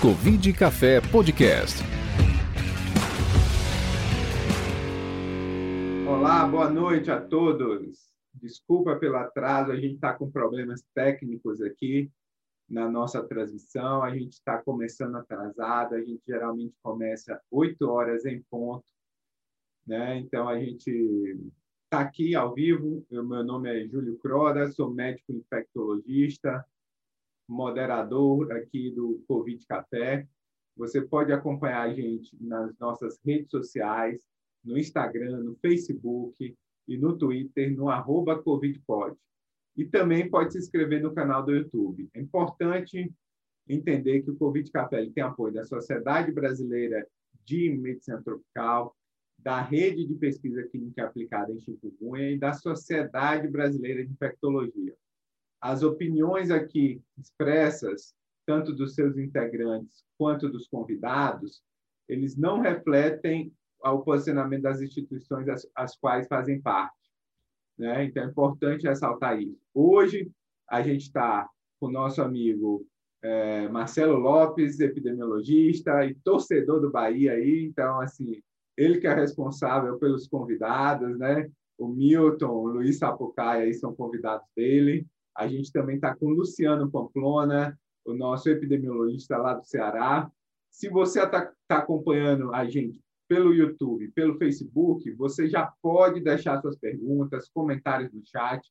Covid Café Podcast. Olá, boa noite a todos. Desculpa pelo atraso, a gente está com problemas técnicos aqui na nossa transmissão. A gente está começando atrasado, a gente geralmente começa 8 horas em ponto. Né? Então, a gente está aqui ao vivo. Meu nome é Júlio Croda, sou médico infectologista, moderador aqui do Covid Café. Você pode acompanhar a gente nas nossas redes sociais, no Instagram, no Facebook e no Twitter, no arroba CovidPod. E também pode se inscrever no canal do YouTube. É importante entender que o Covid Café tem apoio da Sociedade Brasileira de Medicina Tropical, da Rede de Pesquisa Clínica Aplicada em Chikungunya e da Sociedade Brasileira de Infectologia as opiniões aqui expressas, tanto dos seus integrantes quanto dos convidados, eles não refletem o posicionamento das instituições às, às quais fazem parte. Né? Então, é importante ressaltar isso. Hoje, a gente está com o nosso amigo é, Marcelo Lopes, epidemiologista e torcedor do Bahia aí, então assim, ele que é responsável pelos convidados, né? O Milton, o Luiz Sapucaia aí são convidados dele. A gente também está com o Luciano Pamplona, o nosso epidemiologista lá do Ceará. Se você está tá acompanhando a gente pelo YouTube, pelo Facebook, você já pode deixar suas perguntas, comentários no chat.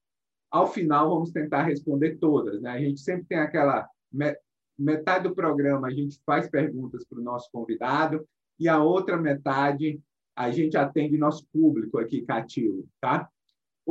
Ao final, vamos tentar responder todas. Né? A gente sempre tem aquela metade do programa a gente faz perguntas para o nosso convidado e a outra metade a gente atende nosso público aqui cativo, tá?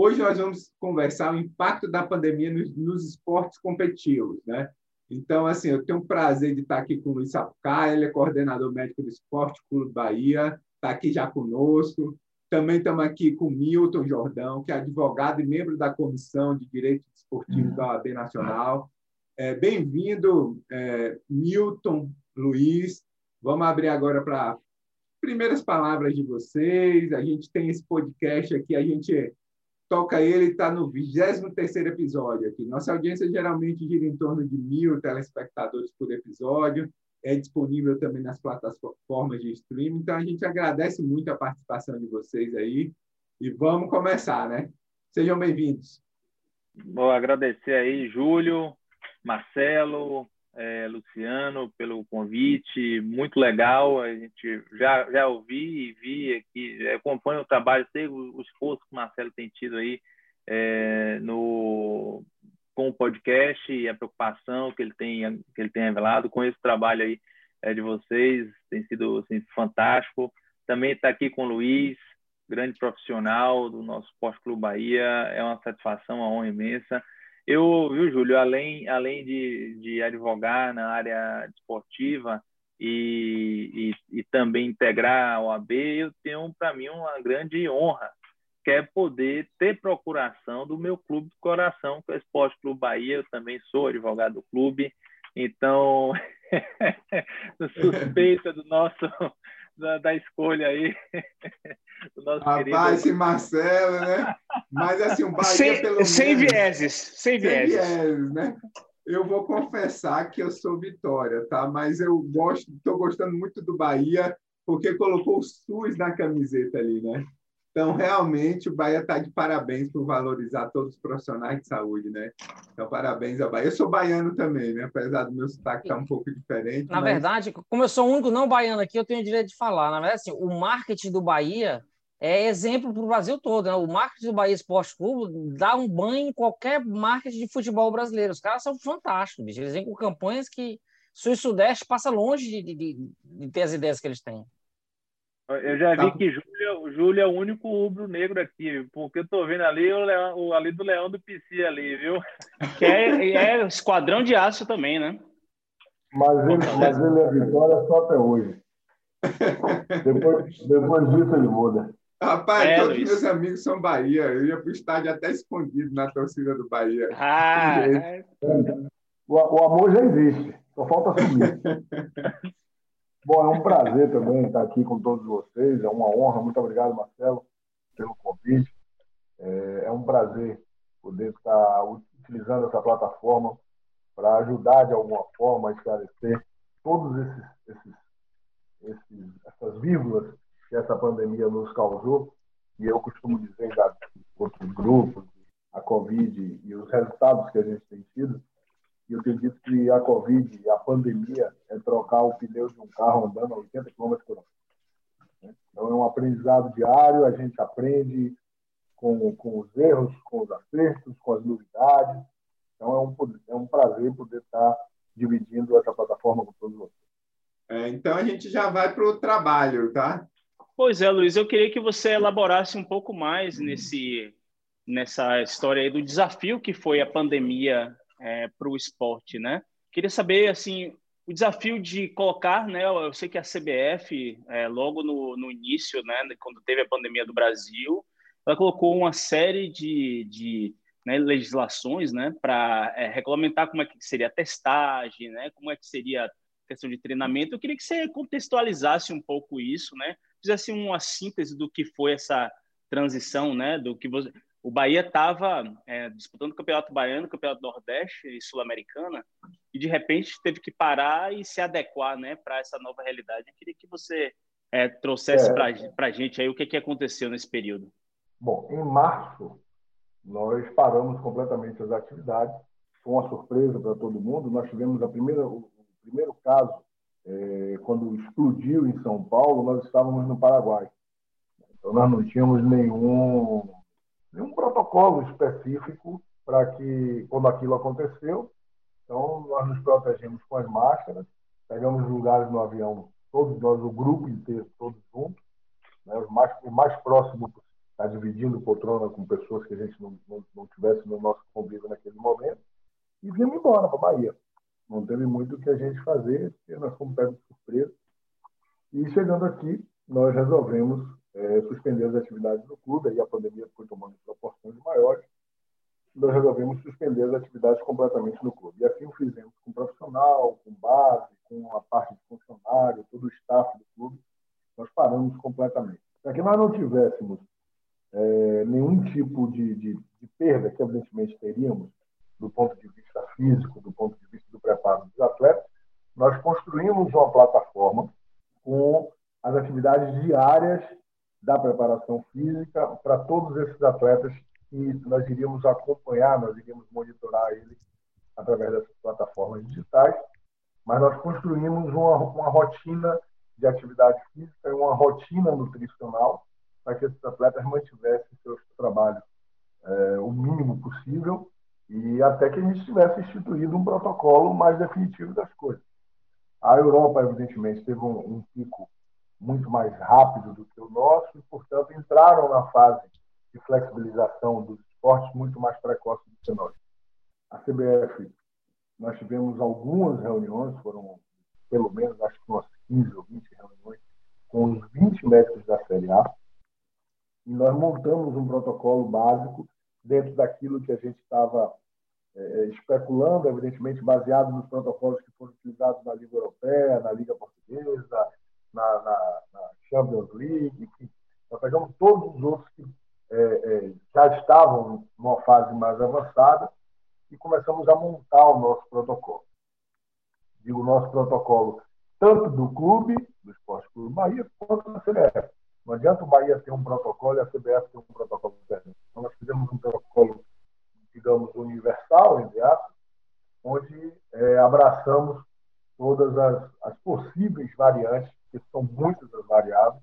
Hoje nós vamos conversar o impacto da pandemia nos, nos esportes competitivos, né? Então, assim, eu tenho o prazer de estar aqui com o Luiz Sapucaia, ele é coordenador médico do Esporte Clube Bahia, está aqui já conosco. Também estamos aqui com Milton Jordão, que é advogado e membro da Comissão de Direito Esportivo da OAB Nacional. É, Bem-vindo, é, Milton, Luiz. Vamos abrir agora para primeiras palavras de vocês. A gente tem esse podcast aqui, a gente Toca Ele está no 23 episódio aqui. Nossa audiência geralmente gira em torno de mil telespectadores por episódio. É disponível também nas plataformas de streaming. Então, a gente agradece muito a participação de vocês aí. E vamos começar, né? Sejam bem-vindos. Vou agradecer aí, Júlio, Marcelo, é, Luciano, pelo convite, muito legal. A gente já, já ouvi e vi aqui, acompanho o trabalho, sei o, o esforço que o Marcelo tem tido aí é, no, com o podcast e a preocupação que ele tem, que ele tem revelado com esse trabalho aí é, de vocês, tem sido assim, fantástico. Também está aqui com o Luiz, grande profissional do nosso Esporte Clube Bahia, é uma satisfação, uma honra imensa. Eu, viu, Júlio, além, além de, de advogar na área esportiva e, e, e também integrar a OAB, eu tenho para mim uma grande honra, que é poder ter procuração do meu clube de coração, que é o Esporte Clube Bahia. Eu também sou advogado do clube, então, suspeita do nosso da, da escolha aí. do nosso Rapaz, querido... esse Marcelo, né? Mas assim, o Bahia sem, pelo sem vieses, sem vieses. Sem vieses, né? Eu vou confessar que eu sou Vitória, tá? Mas eu gosto, estou gostando muito do Bahia porque colocou o SUS na camiseta ali, né? Então, realmente, o Bahia está de parabéns por valorizar todos os profissionais de saúde, né? Então, parabéns ao Bahia. Eu sou baiano também, né? Apesar do meu sotaque estar tá um pouco diferente. Na mas... verdade, como eu sou o único não baiano aqui, eu tenho o direito de falar. Na verdade, assim, o marketing do Bahia é exemplo para o Brasil todo. Né? O marketing do Bahia Esporte Clube dá um banho em qualquer marketing de futebol brasileiro. Os caras são fantásticos, bicho. Eles vêm com campanhas que Sul e Sudeste passa longe de, de, de ter as ideias que eles têm. Eu já vi tá. que Júlio, Júlio é o único rubro-negro aqui, porque eu tô vendo ali o, Leão, o ali do Leão do PC ali, viu? Que é, é esquadrão de aço também, né? Mas ele, mas ele é vitória só até hoje. depois, depois disso ele muda. Rapaz, é, todos Luiz. meus amigos são Bahia. Eu ia pro estádio até escondido na torcida do Bahia. Ah, é. o, o amor já existe, só falta assumir. Bom, é um prazer também estar aqui com todos vocês, é uma honra. Muito obrigado, Marcelo, pelo convite. É, é um prazer poder estar utilizando essa plataforma para ajudar de alguma forma a esclarecer todos esses, esses, esses, essas vírgulas que essa pandemia nos causou, e eu costumo dizer já outros grupos, a Covid e os resultados que a gente tem tido, e eu tenho dito que a Covid a pandemia é trocar o pneu de um carro andando a 80 km por hora. Então, é um aprendizado diário, a gente aprende com, com os erros, com os acertos, com as novidades. Então, é um, é um prazer poder estar dividindo essa plataforma com todos vocês. É, então, a gente já vai para o trabalho, tá? Pois é, Luiz, eu queria que você elaborasse um pouco mais nesse, nessa história aí do desafio que foi a pandemia é, para o esporte, né? Queria saber, assim, o desafio de colocar, né? Eu sei que a CBF, é, logo no, no início, né, quando teve a pandemia do Brasil, ela colocou uma série de, de né, legislações, né, para é, regulamentar como é que seria a testagem, né, como é que seria a questão de treinamento. Eu queria que você contextualizasse um pouco isso, né, fizesse uma síntese do que foi essa transição, né, do que você, o Bahia estava é, disputando o Campeonato Baiano, o Campeonato Nordeste e Sul-Americana, e de repente teve que parar e se adequar né, para essa nova realidade. Eu queria que você é, trouxesse é. para a gente aí o que, que aconteceu nesse período. Bom, em março, nós paramos completamente as atividades. Foi uma surpresa para todo mundo. Nós tivemos a primeira, o primeiro caso, é, quando explodiu em São Paulo, nós estávamos no Paraguai. Então, nós não tínhamos nenhum nenhum protocolo específico para que, quando aquilo aconteceu, então nós nos protegemos com as máscaras, pegamos lugares no avião, todos nós, o grupo inteiro, todos juntos, né, o, mais, o mais próximo está dividindo poltrona com pessoas que a gente não, não, não tivesse no nosso convívio naquele momento, e viemos embora para a Bahia. Não teve muito o que a gente fazer, porque nós fomos pegos de surpresa. E chegando aqui, nós resolvemos é, suspender as atividades do clube, aí a pandemia foi tomando proporções maiores, nós resolvemos suspender as atividades completamente no clube. E assim o fizemos com profissional, com base, com a parte de funcionário, todo o staff do clube, nós paramos completamente. Para que nós não tivéssemos é, nenhum tipo de, de, de perda, que evidentemente teríamos, do ponto de vista físico, do ponto de vista do preparo dos atletas, nós construímos uma plataforma com as atividades diárias da preparação física para todos esses atletas que nós iríamos acompanhar, nós iríamos monitorar eles através dessas plataformas digitais, mas nós construímos uma, uma rotina de atividade física e uma rotina nutricional para que esses atletas mantivessem seus trabalhos é, o mínimo possível e até que a gente tivesse instituído um protocolo mais definitivo das coisas. A Europa, evidentemente, teve um, um pico muito mais rápido do que o nosso e, portanto, entraram na fase de flexibilização dos esportes muito mais precoce do que nós. A CBF, nós tivemos algumas reuniões, foram pelo menos, acho que umas 15 ou 20 reuniões, com os 20 médicos da Série A, e nós montamos um protocolo básico dentro daquilo que a gente estava é, especulando, evidentemente baseado nos protocolos que foram utilizados na Liga Europeia, na Liga Portuguesa, na, na, na Champions League. Nós pegamos todos os outros que é, é, já estavam numa fase mais avançada e começamos a montar o nosso protocolo. Digo, o nosso protocolo tanto do clube, do Esporte Clube Bahia, quanto da CBF. Não adianta o Bahia ter um protocolo e a CBF ter um protocolo diferente. Então, nós fizemos um protocolo, digamos, universal, entre onde é, abraçamos todas as, as possíveis variantes porque são muitas as variáveis,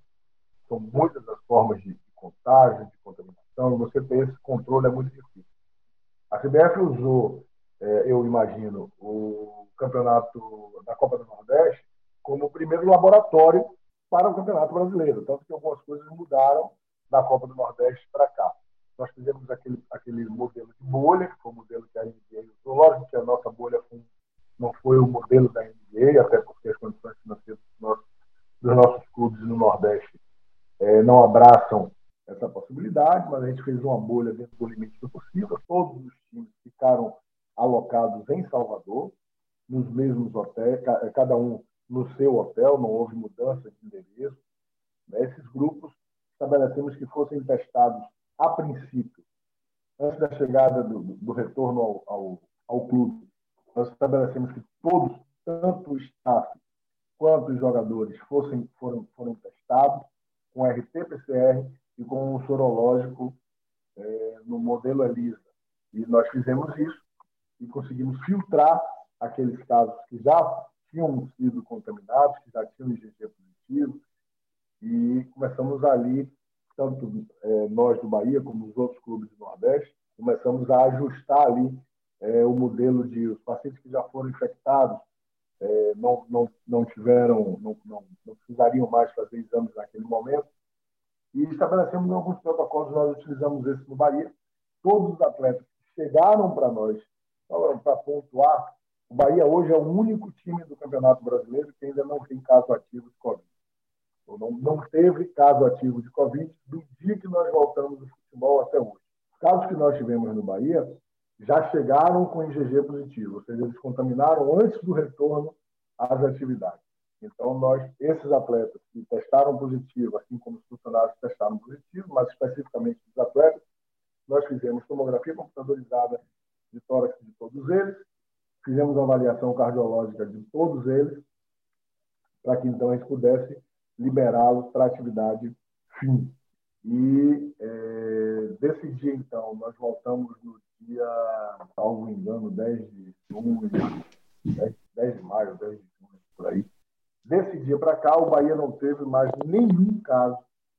são muitas as formas de, de contágio, de contaminação, você ter esse controle é muito difícil. A CBF usou, é, eu imagino, o campeonato da Copa do Nordeste como o primeiro laboratório para o Campeonato Brasileiro, tanto que algumas coisas mudaram da Copa do Nordeste para cá. Nós fizemos aquele, aquele modelo de bolha, que foi o modelo que a NBA usou. Lógico que a nossa bolha foi, não foi o modelo da NBA, até porque as condições financeiras do nosso dos nossos clubes no Nordeste é, não abraçam essa possibilidade, mas a gente fez uma bolha dentro do limite do possível. Todos os times ficaram alocados em Salvador, nos mesmos hotéis, cada um no seu hotel, não houve mudança de endereço. Esses grupos estabelecemos que fossem testados a princípio, antes da chegada do, do retorno ao, ao, ao clube. Nós estabelecemos que todos, tanto o staff quantos jogadores fossem, foram, foram testados com RT-PCR e com um sorológico é, no modelo ELISA. E nós fizemos isso e conseguimos filtrar aqueles casos que já tinham sido contaminados, que já tinham IgG positivo, e começamos ali, tanto é, nós do Bahia como os outros clubes do Nordeste, começamos a ajustar ali é, o modelo de os pacientes que já foram infectados é, não, não, não tiveram, não, não, não precisariam mais fazer exames naquele momento, e estabelecemos alguns protocolos, nós utilizamos esse no Bahia. Todos os atletas que chegaram para nós, para pontuar, o Bahia hoje é o único time do Campeonato Brasileiro que ainda não tem caso ativo de Covid. Ou não, não teve caso ativo de Covid do dia que nós voltamos do futebol até hoje. Os casos que nós tivemos no Bahia já chegaram com IgG positivo, ou seja, eles contaminaram antes do retorno às atividades. Então, nós, esses atletas que testaram positivo, assim como os funcionários testaram positivo, mas especificamente os atletas, nós fizemos tomografia computadorizada de tórax de todos eles, fizemos avaliação cardiológica de todos eles, para que então a gente pudesse liberá-los para atividade fim. E é, desse dia, então, nós voltamos no dia, salvo engano, 10 de junho, 10, 10 de maio, 10 de junho, por aí. Desse dia para cá, o Bahia não teve mais nenhum caso,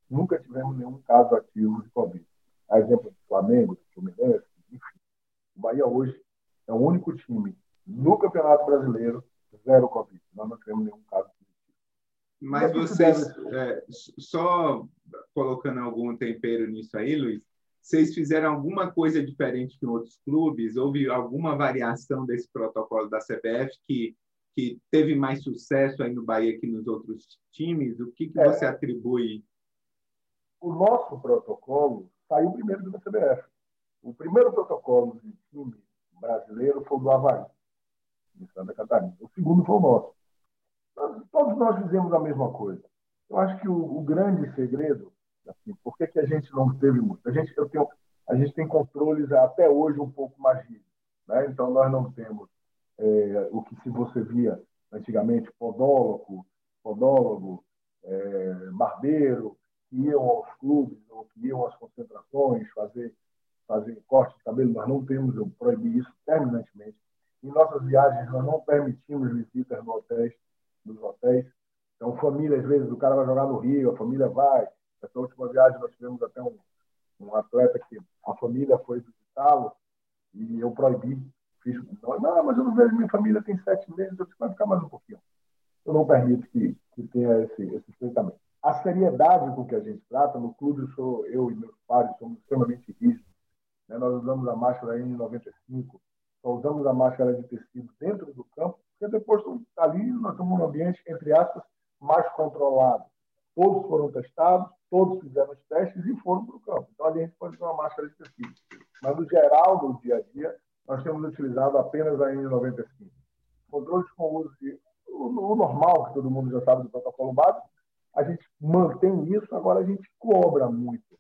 nunca tivemos nenhum caso ativo de Covid. A exemplo do Flamengo, do Fluminense, enfim. O Bahia hoje é o único time no Campeonato Brasileiro zero Covid. Nós não tivemos nenhum caso positivo. Mas vocês, é, só colocando algum tempero nisso aí, Luiz, vocês fizeram alguma coisa diferente que outros clubes? Houve alguma variação desse protocolo da CBF que que teve mais sucesso aí no Bahia que nos outros times? O que, que é. você atribui? O nosso protocolo saiu primeiro da CBF. O primeiro protocolo de time brasileiro foi o do Havaí, em Santa Catarina. O segundo foi o nosso. Todos nós fizemos a mesma coisa. Eu acho que o, o grande segredo, assim, por que, que a gente não teve muito? A gente, eu tenho, a gente tem controles até hoje um pouco mais rígidos. Né? Então, nós não temos é, o que se você via antigamente, podólogo, podólogo é, barbeiro, que iam aos clubes ou que iam às concentrações fazer, fazer corte de cabelo, nós não temos, eu proibi isso terminantemente. Em nossas viagens, nós não permitimos visitas no hotéis, nos hotéis. Então, família, às vezes, o cara vai jogar no Rio, a família vai. Essa última viagem, nós tivemos até um, um atleta que a família foi visitá-lo e eu proibi fiz. Não, mas eu não vejo minha família tem sete meses, eu disse, vai ficar mais um pouquinho. Eu não permito que, que tenha esse, esse estreitamento. A seriedade com que a gente trata, no clube, sou, eu e meus pais somos extremamente rígidos. Né? Nós usamos a máscara N95, só usamos a máscara de tecido dentro do campo, porque depois ali nós estamos num ambiente, entre aspas, mais controlado. Todos foram testados, todos fizeram os testes e foram para o campo. Então ali a gente pode ter uma máscara de tecido. Mas no geral, no dia a dia, nós temos utilizado apenas a N95. Controles com uso de, o, o, normal, que todo mundo já sabe do protocolo básico, a gente mantém isso, agora a gente cobra muito.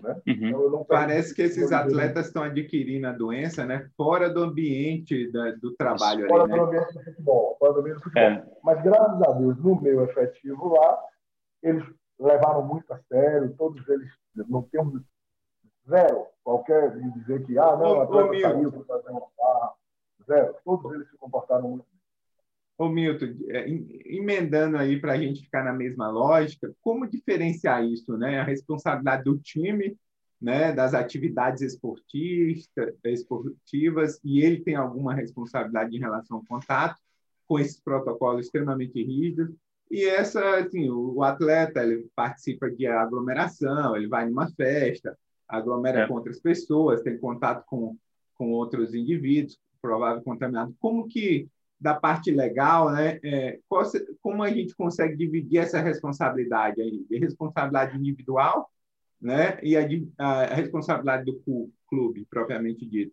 Né? Uhum. Então, Parece que esses atletas estão adquirindo a doença né? fora do ambiente da, do trabalho. Fora ali, do né? ambiente do futebol. Fora do ambiente do futebol. É. Mas, graças a Deus, no meio efetivo lá, eles levaram muito a sério, todos eles não temos Zero. Qualquer de dizer que, ah, não, a atleta saiu para fazer uma barra. Zero. Todos eles se comportaram muito bem. Ô, Milton, é, emendando aí para a gente ficar na mesma lógica, como diferenciar isso, né? A responsabilidade do time, né? Das atividades esportivas, e ele tem alguma responsabilidade em relação ao contato com esses protocolos extremamente rígidos. E essa, assim, o atleta ele participa de aglomeração, ele vai numa festa, aglomera é. com outras pessoas, tem contato com, com outros indivíduos, provável contaminado. Como que, da parte legal, né, é, qual, como a gente consegue dividir essa responsabilidade aí? A responsabilidade individual né, e a, a responsabilidade do clube, propriamente dito?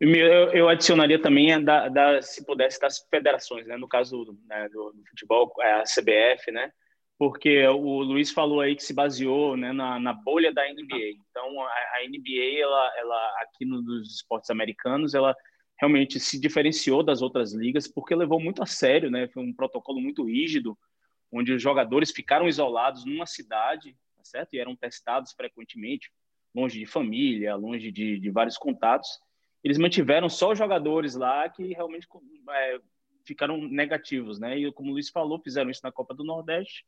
Eu, adicionaria também da, da, se pudesse, das federações, né? no caso né, do, do futebol, a CBF, né? porque o Luiz falou aí que se baseou né, na, na, bolha da NBA. Então, a, a NBA, ela, ela, aqui no, nos esportes americanos, ela realmente se diferenciou das outras ligas porque levou muito a sério, né? Foi um protocolo muito rígido onde os jogadores ficaram isolados numa cidade, tá certo? E eram testados frequentemente, longe de família, longe de, de vários contatos. Eles mantiveram só os jogadores lá que realmente é, ficaram negativos, né? E como o Luiz falou, fizeram isso na Copa do Nordeste,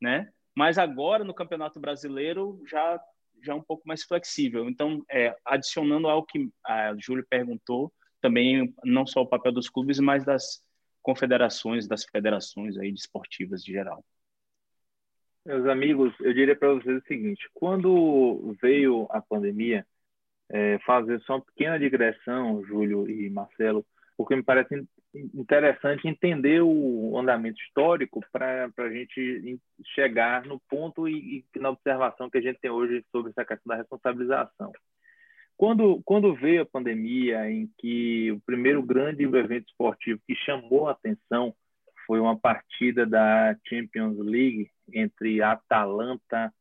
né? Mas agora no Campeonato Brasileiro já já é um pouco mais flexível. Então, é, adicionando ao que a Júlio perguntou, também não só o papel dos clubes, mas das confederações, das federações aí desportivas de geral. Meus amigos, eu diria para vocês o seguinte: quando veio a pandemia, é, fazer só uma pequena digressão, Júlio e Marcelo, porque me parece interessante entender o andamento histórico para a gente chegar no ponto e, e, na observação que a gente tem hoje sobre essa questão da responsabilização. Quando, quando veio a pandemia, em que o primeiro grande evento esportivo que chamou a atenção foi uma partida da Champions League entre Atalanta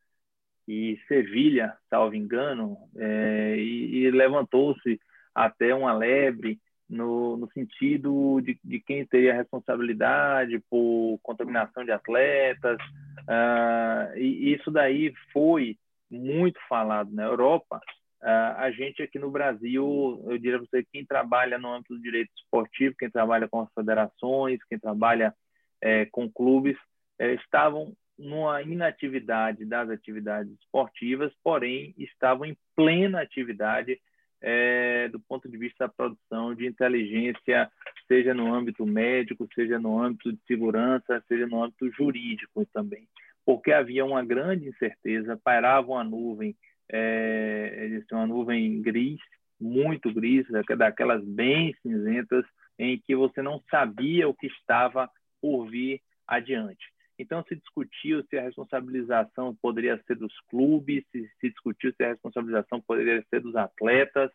e Sevilha, salvo engano, é, e, e levantou-se até uma lebre no, no sentido de, de, quem teria responsabilidade por contaminação de atletas, uh, e isso daí foi muito falado na Europa. Uh, a gente aqui no Brasil, eu diria para você, quem trabalha no âmbito do direito esportivo, quem trabalha com as federações, quem trabalha é, com clubes, é, estavam numa inatividade das atividades esportivas, porém estavam em plena atividade é, do ponto de vista da produção de inteligência, seja no âmbito médico, seja no âmbito de segurança, seja no âmbito jurídico também, porque havia uma grande incerteza, pairava uma nuvem, é, uma nuvem gris, muito gris, daquelas bem cinzentas, em que você não sabia o que estava por vir adiante. Então, se discutiu se a responsabilização poderia ser dos clubes, se, se discutiu se a responsabilização poderia ser dos atletas,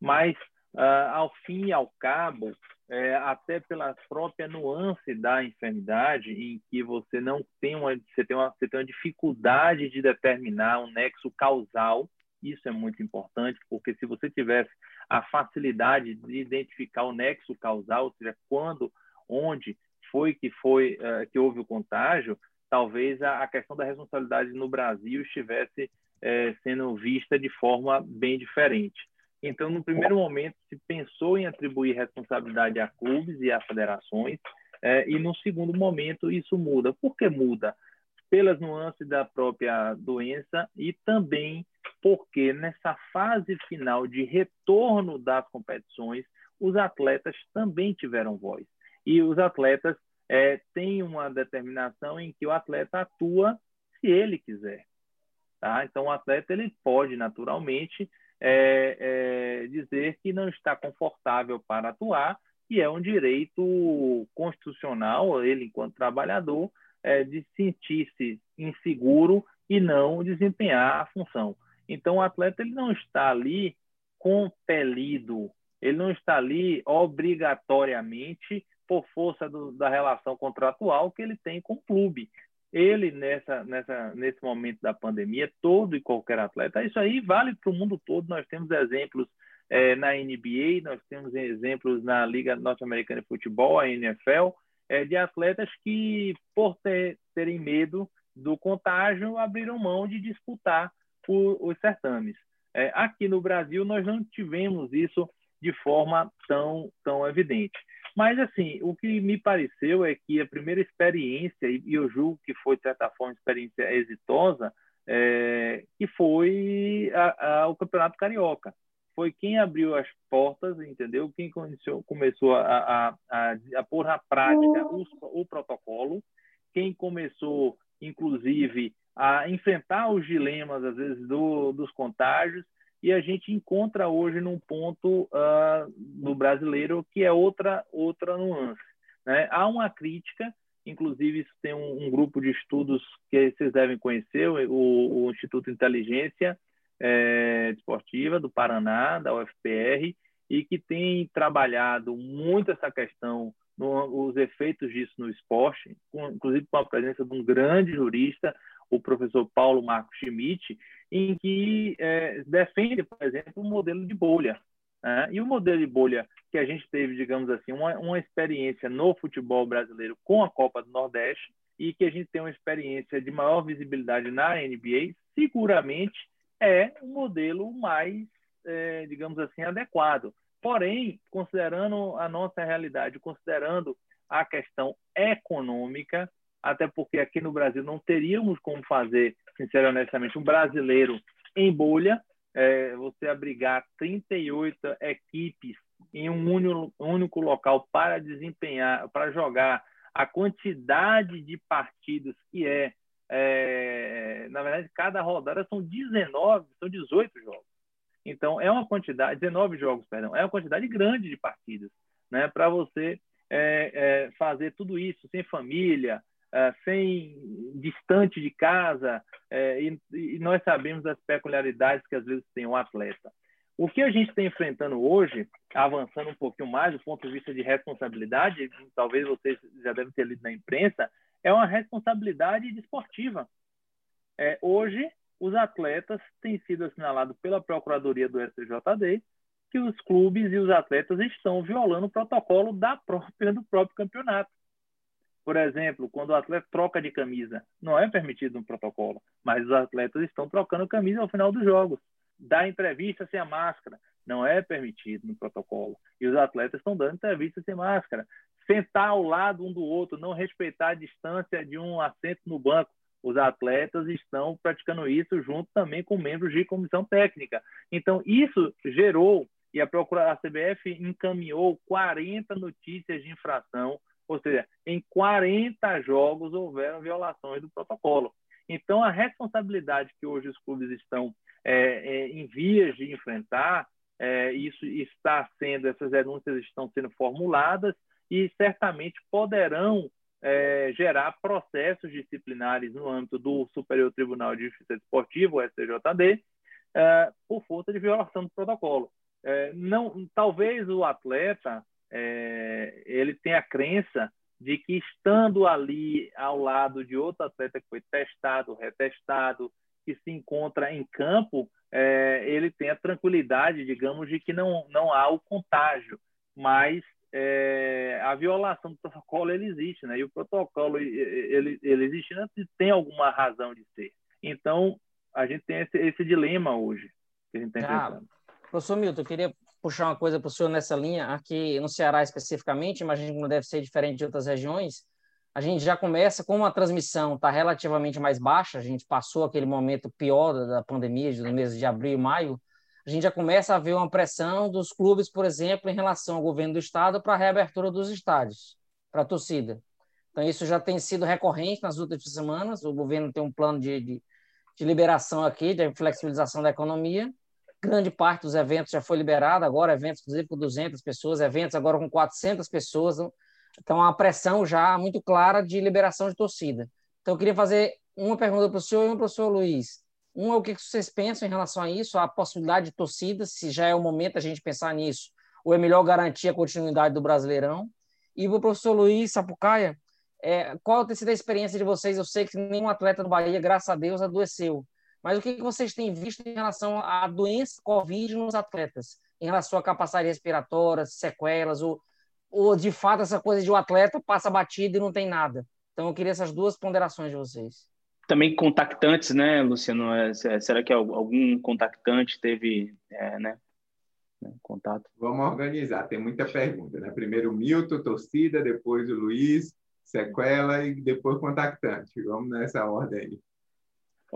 mas, uh, ao fim e ao cabo, é, até pela própria nuance da enfermidade, em que você não tem uma, você tem uma, você tem uma dificuldade de determinar um nexo causal, isso é muito importante, porque se você tivesse a facilidade de identificar o nexo causal, ou seja, quando, onde foi que foi uh, que houve o contágio, talvez a, a, questão da responsabilidade no Brasil estivesse uh, sendo vista de forma bem diferente. Então, no primeiro momento, se pensou em atribuir responsabilidade a clubes e a federações, uh, e no segundo momento isso muda. Por que muda? Pelas nuances da própria doença e também porque nessa fase final de retorno das competições, os atletas também tiveram voz e os atletas é, têm uma determinação em que o atleta atua se ele quiser. Tá? Então, o atleta ele pode, naturalmente, é, é, dizer que não está confortável para atuar, e é um direito constitucional, ele, enquanto trabalhador, é, de sentir-se inseguro e não desempenhar a função. Então, o atleta ele não está ali compelido, ele não está ali obrigatoriamente por força do, da relação contratual que ele tem com o clube. Ele, nessa, nessa, nesse momento da pandemia, todo e qualquer atleta, isso aí vale para o mundo todo. Nós temos exemplos é, na NBA, nós temos exemplos na Liga Norte-Americana de Futebol, a NFL, é, de atletas que, por ter, terem medo do contágio, abriram mão de disputar o, os certames. É, aqui no Brasil, nós não tivemos isso de forma tão, tão evidente. Mas, assim, o que me pareceu é que a primeira experiência, e eu julgo que foi, de certa forma, uma experiência exitosa, é, que foi a, a, o Campeonato Carioca. Foi quem abriu as portas, entendeu? Quem começou, a, a, pôr na prática o, o protocolo, quem começou, inclusive, a enfrentar os dilemas, às vezes, do, dos contágios e a gente encontra hoje num ponto uh, no brasileiro que é outra outra nuance. Né? Há uma crítica, inclusive isso tem um, um, grupo de estudos que vocês devem conhecer, o, o Instituto Inteligência é, Esportiva do Paraná, da UFPR, e que tem trabalhado muito essa questão, no, os efeitos disso no esporte, com, inclusive com a presença de um grande jurista, o professor Paulo Marcos Schmidt, em que é, defende, por exemplo, o um modelo de bolha. Né? E o modelo de bolha que a gente teve, digamos assim, uma, uma experiência no futebol brasileiro com a Copa do Nordeste, e que a gente tem uma experiência de maior visibilidade na NBA, seguramente é o modelo mais, é, digamos assim, adequado. Porém, considerando a nossa realidade, considerando a questão econômica, até porque aqui no Brasil não teríamos como fazer, sinceramente, honestamente, um brasileiro em bolha, é, você abrigar 38 equipes em um único, único local para desempenhar, para jogar a quantidade de partidos que é, é, na verdade, cada rodada são 19, são 18 jogos. Então, é uma quantidade, 19 jogos, perdão, é uma quantidade grande de partidas, né, para você é, é, fazer tudo isso sem família, sem distante de casa, é, e, e, nós sabemos das peculiaridades que às vezes tem um atleta. O que a gente está enfrentando hoje, avançando um pouquinho mais do ponto de vista de responsabilidade, talvez vocês já devem ter lido na imprensa, é uma responsabilidade desportiva. É, hoje, os atletas têm sido assinalados pela Procuradoria do STJD que os clubes e os atletas estão violando o protocolo da própria, do próprio campeonato. Por exemplo, quando o atleta troca de camisa, não é permitido no protocolo, mas os atletas estão trocando camisa ao final dos jogos dar entrevista sem a máscara. Não é permitido no protocolo. E os atletas estão dando entrevista sem máscara. Sentar ao lado um do outro, não respeitar a distância de um assento no banco. Os atletas estão praticando isso junto também com membros de comissão técnica. Então, isso gerou, e a, Procura, a CBF encaminhou 40 notícias de infração, ou seja, em 40 jogos houveram violações do protocolo. Então, a responsabilidade que hoje os clubes estão é, é, em vias de enfrentar, é, isso está sendo, essas denúncias estão sendo formuladas e certamente poderão é, gerar processos disciplinares no âmbito do Superior Tribunal de Justiça Desportiva, o STJD, é, por força de violação do protocolo. É, não, talvez o atleta ele tenha a crença de que estando ali ao lado de outro atleta que foi testado, retestado, que se encontra em campo, é, ele tem a tranquilidade, digamos, de que não, não há o contágio, mas é, a violação do protocolo ele existe, né? E o protocolo ele, ele existe, né? tem alguma razão de ser. Então a gente tem esse, esse dilema hoje que a gente está ah, Professor Milton, eu queria puxar uma coisa para o senhor nessa linha, aqui no Ceará especificamente, imagino que não deve ser diferente de outras regiões a gente já começa, como a transmissão está relativamente mais baixa, a gente passou aquele momento pior da, pandemia, no mês de abril e maio, a gente já começa a ver uma pressão dos clubes, por exemplo, em relação ao governo do estado para a reabertura dos estádios, para a torcida. Então, isso já tem sido recorrente nas últimas semanas. O governo tem um plano de, de, de liberação aqui, de flexibilização da economia. Grande parte dos eventos já foi liberada, agora eventos, inclusive, com 200 pessoas, eventos agora com 400 pessoas. Então, há uma pressão já muito clara de liberação de torcida. Então, eu queria fazer uma pergunta para o senhor e uma para o senhor Luiz. Um é o que vocês pensam em relação a isso, a possibilidade de torcida, se já é o momento a gente pensar nisso, ou é melhor garantir a continuidade do Brasileirão? E para o professor Luiz Sapucaia, é, qual tem sido a experiência de vocês? Eu sei que nenhum atleta do Bahia, graças a Deus, adoeceu. Mas o que vocês têm visto em relação à doença Covid nos atletas? Em relação à capacidade respiratória, sequelas, ou ou de fato essa coisa de o um atleta passa batido e não tem nada? Então eu queria essas duas ponderações de vocês. Também contactantes, né, Luciano? É, será que algum contactante teve é, né, né, contato? Vamos organizar, tem muita pergunta. Né? Primeiro o Milton, torcida, depois o Luiz, sequela e depois contactante. Vamos nessa ordem aí.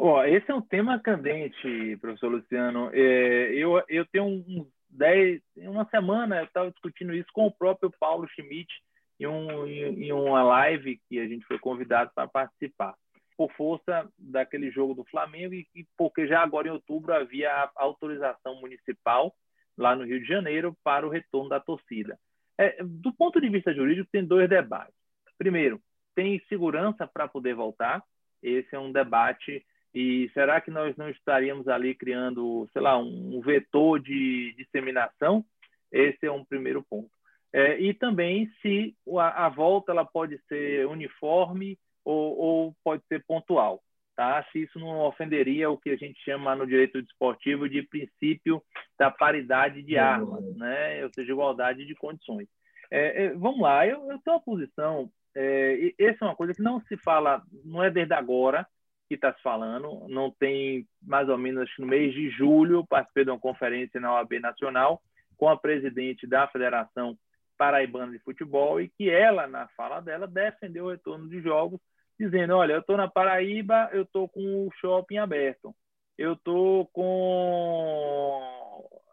Oh, esse é um tema candente, professor Luciano. É, eu, eu tenho dez, em uma semana eu estava discutindo isso com o próprio Paulo Schmidt em, um, em, uma live que a gente foi convidado para participar, por força daquele jogo do Flamengo e, e porque já agora em outubro havia a autorização municipal lá no Rio de Janeiro para o retorno da torcida. É, do ponto de vista jurídico, tem dois debates. Primeiro, tem segurança para poder voltar. Esse é um debate e será que nós não estaríamos ali criando, sei lá, um vetor de disseminação? Esse é um primeiro ponto. É, e também se a, a, volta ela pode ser uniforme ou, ou, pode ser pontual, tá? Se isso não ofenderia o que a gente chama no direito desportivo de princípio da paridade de armas, né? Ou seja, igualdade de condições. É, é, vamos lá, eu, eu tenho uma posição é, essa é uma coisa que não se fala, não é desde agora que está se falando, não tem mais ou menos no mês de julho, participei de uma conferência na OAB Nacional com a presidente da Federação Paraibana de Futebol e que ela, na fala dela, defendeu o retorno de jogos, dizendo, olha, eu estou na Paraíba, eu estou com o shopping aberto, eu estou com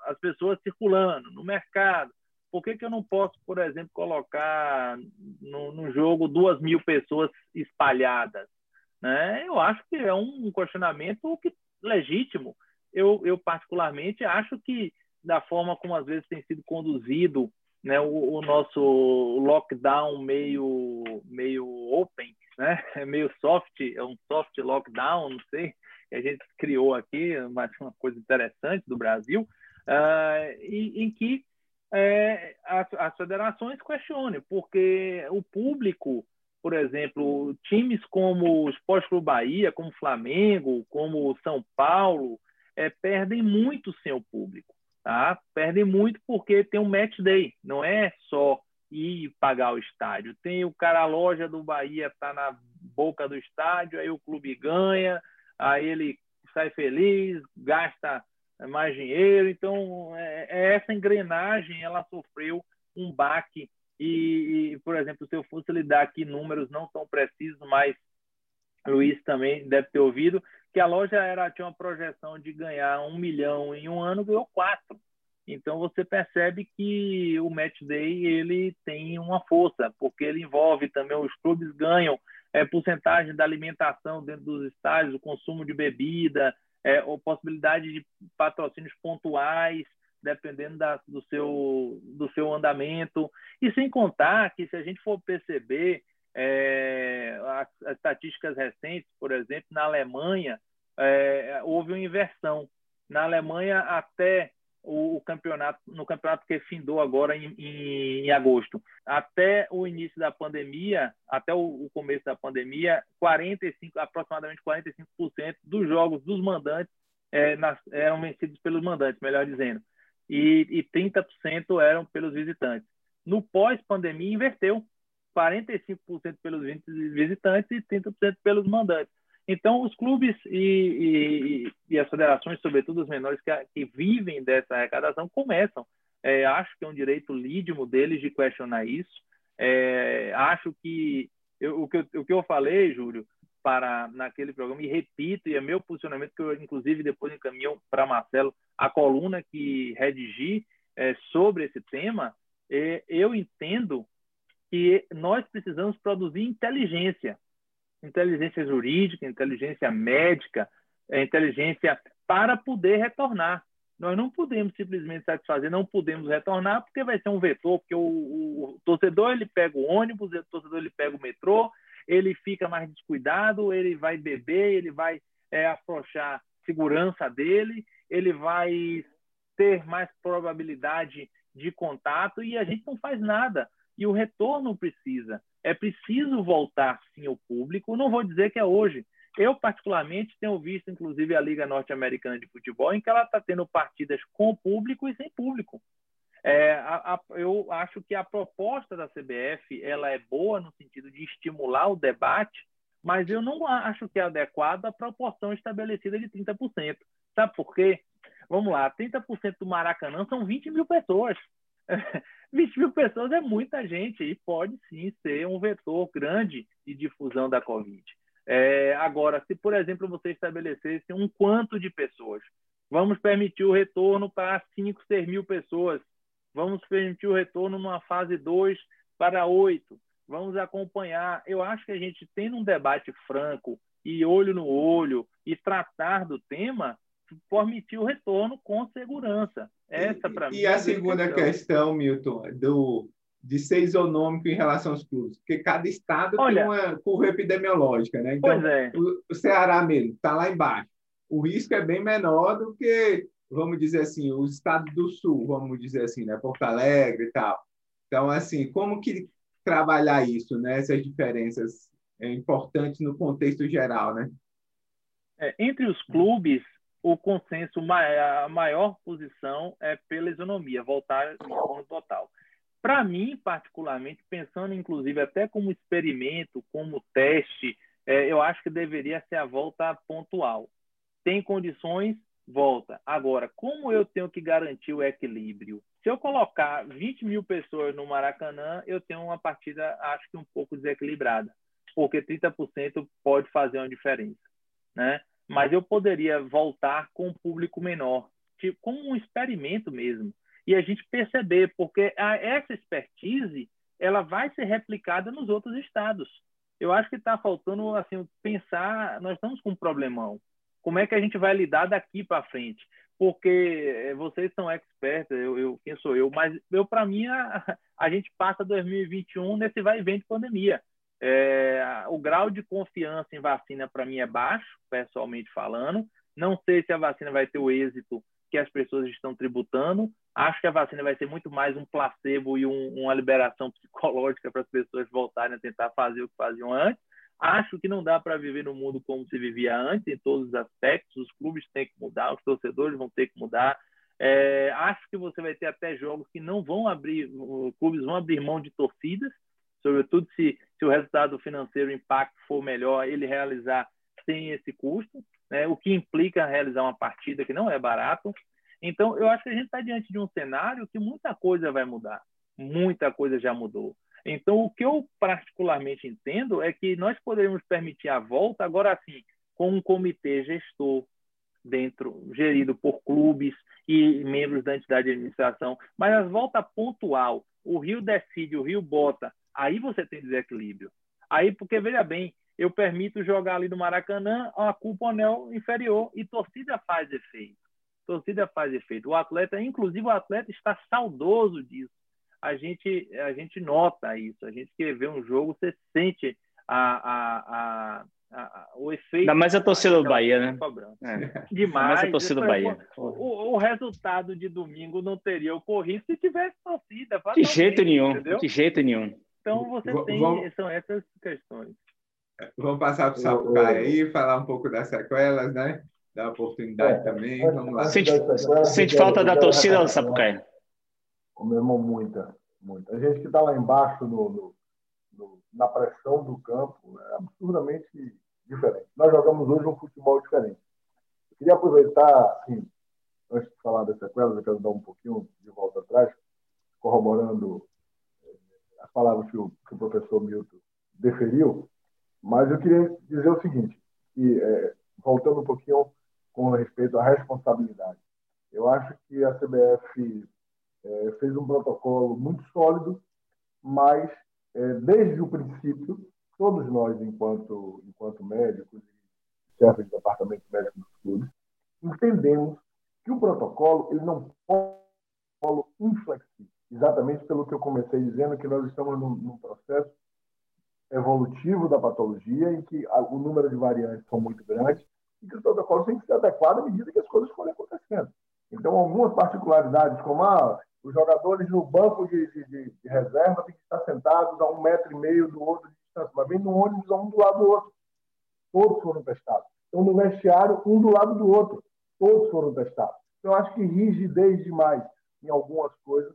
as pessoas circulando no mercado, por que, que eu não posso, por exemplo, colocar no, no jogo duas mil pessoas espalhadas? Né? Eu acho que é um questionamento que, legítimo. Eu, eu, particularmente, acho que, da forma como às vezes tem sido conduzido né, o, o nosso lockdown meio, meio open, né? meio soft, é um soft lockdown, não sei, que a gente criou aqui, mas uma coisa interessante do Brasil, uh, em, em que é, as, as federações questionem, porque o público, por exemplo, times como o Esporte Clube Bahia, como Flamengo, como São Paulo, é, perdem muito sem o público. Tá? Perdem muito porque tem um match day, não é só ir pagar o estádio. Tem o cara, a loja do Bahia está na boca do estádio, aí o clube ganha, aí ele sai feliz, gasta mais dinheiro. Então, é, é, essa engrenagem ela sofreu um baque. E, e, por exemplo, se eu fosse lidar aqui números não tão precisos, mas Luiz também deve ter ouvido, que a loja era, tinha uma projeção de ganhar um milhão em um ano, ganhou quatro. Então você percebe que o match day ele tem uma força, porque ele envolve também os clubes ganham é, porcentagem da alimentação dentro dos estádios, o consumo de bebida, é, ou possibilidade de patrocínios pontuais, dependendo da, do, seu, do seu andamento. E sem contar que, se a gente for perceber é, as, as, estatísticas recentes, por exemplo, na Alemanha, é, houve uma inversão. Na Alemanha, até o, o, campeonato, no campeonato que findou agora em, em, em, agosto. Até o início da pandemia, até o, o, começo da pandemia, 45, aproximadamente 45% dos jogos dos mandantes é, nas, eram vencidos pelos mandantes, melhor dizendo, e, e 30% eram pelos visitantes. No pós-pandemia, inverteu. 45% pelos visitantes e 30% pelos mandantes. Então, os clubes e, e, e, as federações, sobretudo os menores que, que vivem dessa arrecadação, começam. É, acho que é um direito lídimo deles de questionar isso. É, acho que eu, o, que eu, o que eu falei, Júlio, para naquele programa, e repito, e é meu posicionamento, que eu, inclusive, depois encaminho para Marcelo a coluna que redigi é, sobre esse tema, é, eu entendo que nós precisamos produzir inteligência inteligência jurídica, inteligência médica, é, inteligência para poder retornar. Nós não podemos simplesmente satisfazer, não podemos retornar, porque vai ser um vetor, porque o, o, o torcedor ele pega o ônibus, o torcedor ele pega o metrô, ele fica mais descuidado, ele vai beber, ele vai é, afrouxar segurança dele, ele vai ter mais probabilidade de contato e a gente não faz nada. E o retorno precisa. É preciso voltar sim ao público. Não vou dizer que é hoje. Eu, particularmente, tenho visto, inclusive, a Liga Norte-Americana de Futebol, em que ela está tendo partidas com público e sem público. É, a, a, eu acho que a proposta da CBF ela é boa no sentido de estimular o debate, mas eu não acho que é adequada a proporção estabelecida de 30%. Sabe por quê? Vamos lá, 30% do Maracanã são 20 mil pessoas. 20 mil pessoas é muita gente e pode sim ser um vetor grande de difusão da Covid. É, agora, se, por exemplo, você estabelecesse um quanto de pessoas, vamos permitir o retorno para 5, 6 mil pessoas, vamos permitir o retorno numa fase 2 para 8, vamos acompanhar. Eu acho que a gente tendo um debate franco e olho no olho e tratar do tema, permitir o retorno com segurança. Essa, para mim. E a é segunda questão. questão, Milton, do, de ser isonômico em relação aos clubes, porque cada estado Olha, tem uma curva epidemiológica, né? Então, é. o, o Ceará mesmo está lá embaixo. O risco é bem menor do que, vamos dizer assim, os estados do sul, vamos dizer assim, né? Porto Alegre e tal. Então, assim, como que trabalhar isso, né? Essas diferenças é importantes no contexto geral, né? É, entre os clubes, o consenso, a maior posição é pela isonomia, voltar em forma total. para mim, particularmente, pensando inclusive até como experimento, como teste, é, eu acho que deveria ser a volta pontual. Tem condições, volta. Agora, como eu tenho que garantir o equilíbrio? Se eu colocar 20 mil pessoas no Maracanã, eu tenho uma partida, acho que um pouco desequilibrada, porque 30% pode fazer uma diferença, né? Mas eu poderia voltar com um público menor, tipo, como um experimento mesmo, e a gente perceber, porque a, essa expertise ela vai ser replicada nos outros estados. Eu acho que está faltando assim pensar, nós estamos com um problemão. Como é que a gente vai lidar daqui para frente? Porque eh, vocês são experts, eu, eu quem sou eu, mas eu para mim a, a, gente passa 2021 nesse vai e vem de pandemia. É, o grau de confiança em vacina para mim é baixo, pessoalmente falando. Não sei se a vacina vai ter o êxito que as pessoas estão tributando. Acho que a vacina vai ser muito mais um placebo e um, uma liberação psicológica para as pessoas voltarem a tentar fazer o que faziam antes. Acho que não dá para viver no mundo como se vivia antes, em todos os aspectos. Os clubes têm que mudar, os torcedores vão ter que mudar. É, acho que você vai ter até jogos que não vão abrir, clubes vão abrir mão de torcidas, sobretudo se, se o resultado financeiro, o impacto for melhor, ele realizar sem esse custo, né, o que implica realizar uma partida que não é barato. Então, eu acho que a gente está diante de um cenário que muita coisa vai mudar, muita coisa já mudou. Então, o que eu particularmente entendo é que nós poderíamos permitir a volta, agora assim, com um comitê gestor dentro, gerido por clubes e membros da entidade de administração, mas a volta pontual, o Rio decide, o Rio bota, aí você tem desequilíbrio. Aí, porque, veja bem, eu permito jogar ali no Maracanã a culpa anel inferior e torcida faz efeito. Torcida faz efeito. O atleta, inclusive o atleta, está saudoso disso a gente, a gente nota isso. A gente que vê um jogo, você sente a, a, a, a o efeito. Ainda mais a torcida do Bahia, né? É. Demais. Mais a torcida do Bahia. O, o, resultado de domingo não teria ocorrido se tivesse torcida. De jeito nenhum. Entendeu? De jeito nenhum. Então você tem. Vamos... São essas questões. Vamos passar para o Sapucaia aí, falar um pouco das sequelas, né? Da oportunidade é, também. Vamos lá. Sente, sente falta da torcida, Sapucaia? Irmão, muita, muita. A gente que está lá embaixo no, no, no, na pressão do campo é absurdamente diferente. Nós jogamos hoje um futebol diferente. Eu queria aproveitar, assim, antes de falar das sequelas, eu quero dar um pouquinho de volta atrás, corroborando eh, as palavras que o, que o professor Milton deferiu, mas eu queria dizer o seguinte, que, é, voltando um pouquinho com respeito à responsabilidade. Eu acho que a CBF é, fez um protocolo muito sólido, mas é, desde o princípio, todos nós, enquanto, enquanto médicos e chefes de departamento médico dos clubes, entendemos que o protocolo ele não pode ser inflexível, exatamente pelo que eu comecei dizendo, que nós estamos num, num processo evolutivo da patologia, em que o número de variantes são muito grandes, e que os protocolos têm que ser adequados à medida que as coisas forem acontecendo. Então, algumas particularidades, como a ah, os jogadores no banco de, de, de, reserva têm que estar sentados a um metro e meio do outro de distância, mas vem no ônibus um do lado do outro. Todos foram testados. Então, no vestiário, um do lado do outro. Todos foram testados. Então, acho que rigidez demais em algumas coisas,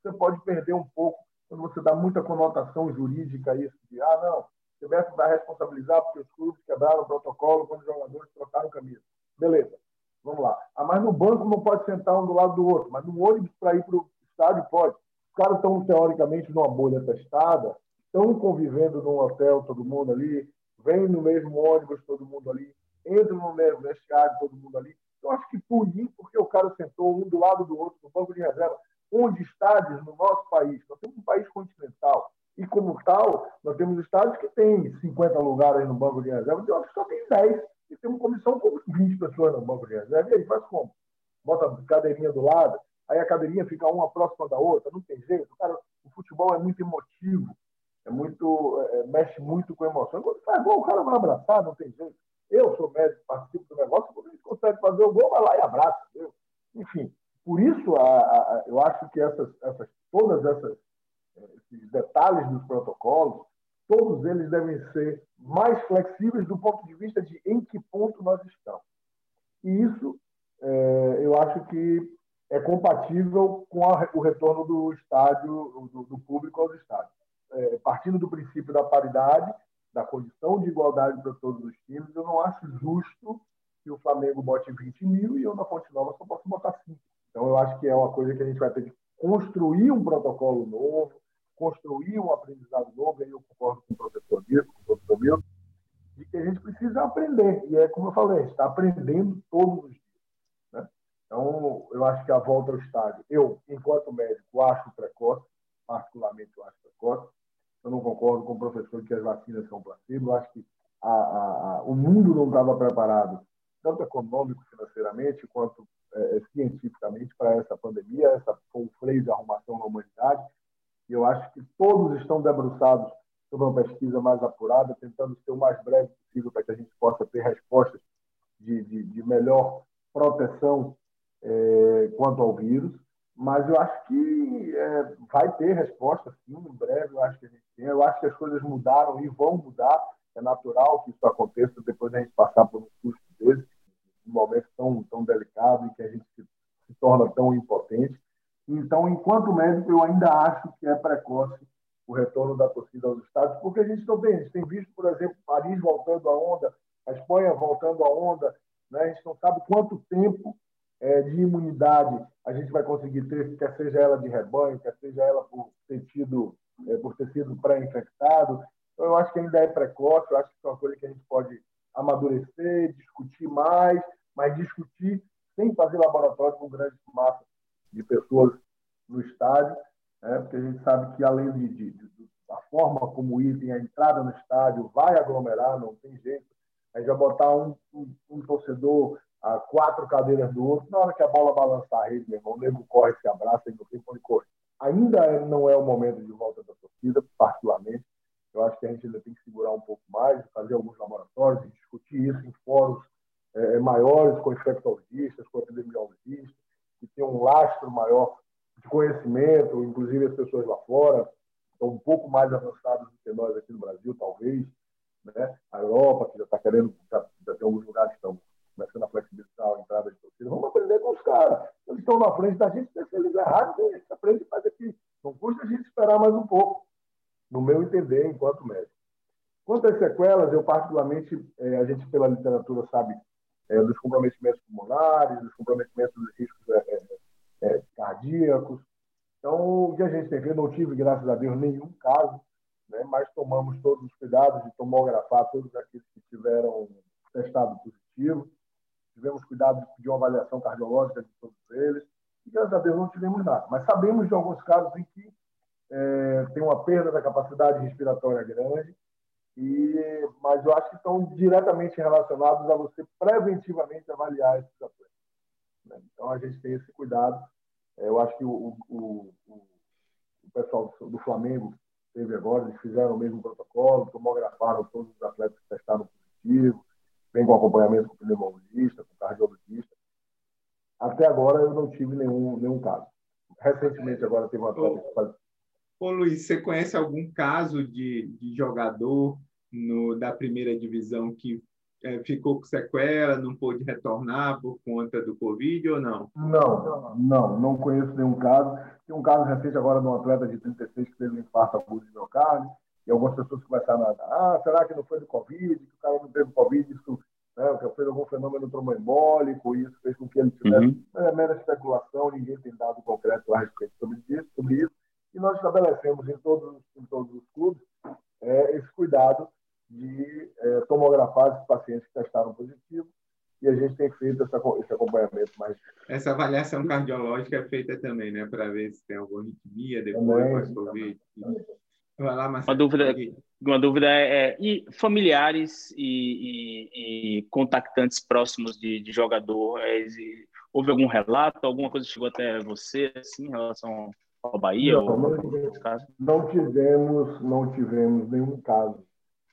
você pode perder um pouco quando você dá muita conotação jurídica a isso, de, ah, não, você vai responsabilizar porque os clubes quebraram o protocolo quando os jogadores trocaram camisa. Beleza. Vamos lá. Ah, mas no banco não pode sentar um do lado do outro, mas no ônibus para ir para o estádio pode. Os caras estão, teoricamente, numa bolha testada, estão convivendo num hotel, todo mundo ali, vem no mesmo ônibus, todo mundo ali, entra no mesmo vestiário, todo mundo ali. Eu acho que punir porque o cara sentou um do lado do outro no banco de reserva. Onde estádios no nosso país, nós temos um país continental, e como tal, nós temos estádios que têm 50 lugares no banco de reserva, e outros que só tem 10 e tem uma comissão com 20 pessoas no banco de reserva. E aí faz como? Bota a cadeirinha do lado, aí a cadeirinha fica uma próxima da outra, não tem jeito. Cara, o futebol é muito emotivo, é muito, é, mexe muito com emoção. Quando faz gol, o cara vai abraçar, não tem jeito. Eu sou médico, participo do negócio, quando a gente consegue fazer o gol, vai lá e abraça. Entendeu? Enfim, por isso a, a, eu acho que essas, essas, todas essas esses detalhes dos protocolos todos eles devem ser mais flexíveis do ponto de vista de em que ponto nós estamos. E isso, é, eu acho que é compatível com a, o retorno do estádio, do, do público aos estádios. É, partindo do princípio da paridade, da condição de igualdade para todos os times, eu não acho justo que o Flamengo bote 20 mil e eu na Fonte Nova só posso botar 5. Então, eu acho que é uma coisa que a gente vai ter que construir um protocolo novo, construir um aprendizado novo, aí eu concordo com o professor Milton, com o professor Milton, de que a gente precisa aprender. E é como eu falei, está aprendendo todos os dias. Né? Então, eu acho que a volta ao estádio, eu, enquanto médico, acho precoce, particularmente eu acho precoce. Eu não concordo com o professor que as vacinas são placebo. Eu acho que a, a, a, o mundo não estava preparado, tanto econômico, financeiramente, quanto é, é, cientificamente, para essa pandemia. Essa foi um freio de arrumação na humanidade. E eu acho que todos estão debruçados sobre uma pesquisa mais apurada, tentando ser o mais breve possível para que a gente possa ter respostas de, de, de melhor proteção é, quanto ao vírus. Mas eu acho que é, vai ter resposta, sim, em breve. Eu acho que a gente tem. Eu acho que as coisas mudaram e vão mudar. É natural que isso aconteça depois da gente passar por um custo desse, um momento tão, tão delicado e que a gente se, se torna tão impotente. Então, enquanto médico, eu ainda acho que é precoce o retorno da torcida aos estádios, porque a gente gente tem visto, por exemplo, Paris voltando à onda, a Espanha voltando à onda, né? a gente não sabe quanto tempo é, de imunidade a gente vai conseguir ter, quer seja ela de rebanho, quer seja ela por ter, tido, é, por ter sido pré-infectado. Então, eu acho que ainda é precoce, eu acho que é uma coisa que a gente pode amadurecer, discutir mais, mas discutir sem fazer laboratório com grande massa de pessoas no estádio, né? porque a gente sabe que, além de, de, de da forma como o item, a entrada no estádio vai aglomerar, não tem jeito. A gente vai botar um, um, um torcedor a quatro cadeiras do outro, na hora que a bola balançar a rede, meu irmão, o nego corre, se abraça e não tem onde correr. Ainda não é o momento de volta da torcida, particularmente. Eu acho que a gente ainda tem que segurar um pouco mais, fazer alguns laboratórios, discutir isso em fóruns é, maiores, com infectologistas, com epidemiologistas, que tem um lastro maior de conhecimento, inclusive as pessoas lá fora estão um pouco mais avançadas do que nós aqui no Brasil, talvez. Né? A Europa, que já está querendo, já, já tem alguns lugares que estão começando a flexibilizar a entrada de torcida. Vamos aprender com os caras. Eles estão na frente da gente, eles errarem, a gente aprende faz aqui. Não custa a gente esperar mais um pouco, no meu entender, enquanto médico. Quanto às sequelas, eu particularmente, é, a gente pela literatura sabe é, dos comprometimentos pulmonares, dos comprometimentos dos riscos é, é, cardíacos. Então, o que a gente tem não tive, graças a Deus, nenhum caso, né, mas tomamos todos os cuidados de tomografar todos aqueles que tiveram testado positivo tivemos cuidado de uma avaliação cardiológica de todos eles, e graças a Deus não tivemos nada. Mas sabemos de alguns casos em que é, tem uma perda da capacidade respiratória grande, e, mas eu acho que estão diretamente relacionados a você preventivamente avaliar esses atletas. Né? Então a gente tem esse cuidado. É, eu acho que o, o, o, o pessoal do Flamengo teve agora, eles fizeram o mesmo protocolo, tomografaram todos os atletas que testaram positivo, vem com acompanhamento com pneumologista, com cardiologista. Até agora eu não tive nenhum, nenhum caso. Recentemente agora teve uma atleta que. Ô Luiz, você conhece algum caso de, de jogador no, da primeira divisão que é, ficou com sequela, não pôde retornar por conta do Covid ou não? Não, não, não conheço nenhum caso. Tem um caso recente agora de um atleta de 36 que teve um infarto agudo de miocárdio e algumas pessoas começaram a ah, será que não foi do Covid, que o cara não teve Covid, isso né, que fez algum fenômeno tromboembólico, isso fez com que ele tivesse. Uhum. É mera especulação, ninguém tem dado concreto a respeito sobre isso, sobre isso. E nós estabelecemos em todos, em todos os clubes é, esse cuidado de é, tomografar esses pacientes que testaram positivo e a gente tem feito essa, esse acompanhamento mais. Essa avaliação cardiológica é feita também, né, para ver se tem alguma arritmia depois pós-Covid. Vai lá, Marcelo. Uma dúvida, uma dúvida é, é e familiares e, e, e, contactantes próximos de, de jogador, é, houve algum relato, alguma coisa chegou até você, assim, em relação ao Bahia? Não, ou, não, não tivemos, não tivemos nenhum caso.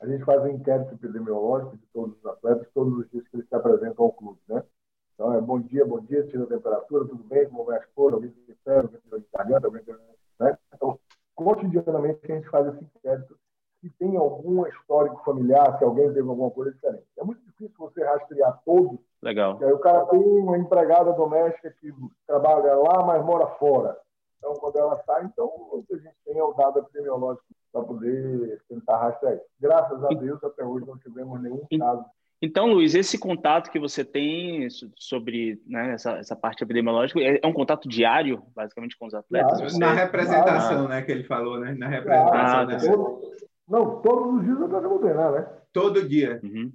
A gente faz um inquérito epidemiológico de todos os atletas, todos os dias que eles se apresentam ao clube, né? Então, é bom dia, bom dia, tira a temperatura, tudo bem, como vai as cores, alguém tem febre, alguém tem garganta, alguém tem... Né? Então, cotidianamente a gente faz esse inquérito se tem algum histórico familiar, se alguém teve alguma coisa diferente. É muito difícil você rastrear todos Legal. Aí o cara tem uma empregada doméstica que trabalha lá, mas mora fora. Então, quando ela sai, então o que a gente tem é o dado epidemiológico para poder tentar rastrear isso. Graças a Deus, até hoje não tivemos nenhum caso. Então, Luiz, esse contato que você tem sobre né, essa, essa parte epidemiológica é, é um contato diário, basicamente, com os atletas? Você... Na representação, ah, né, que ele falou, né? Na representação. Ah, né? Não, todos os dias eu estou treinar, né? Todo dia. Uhum.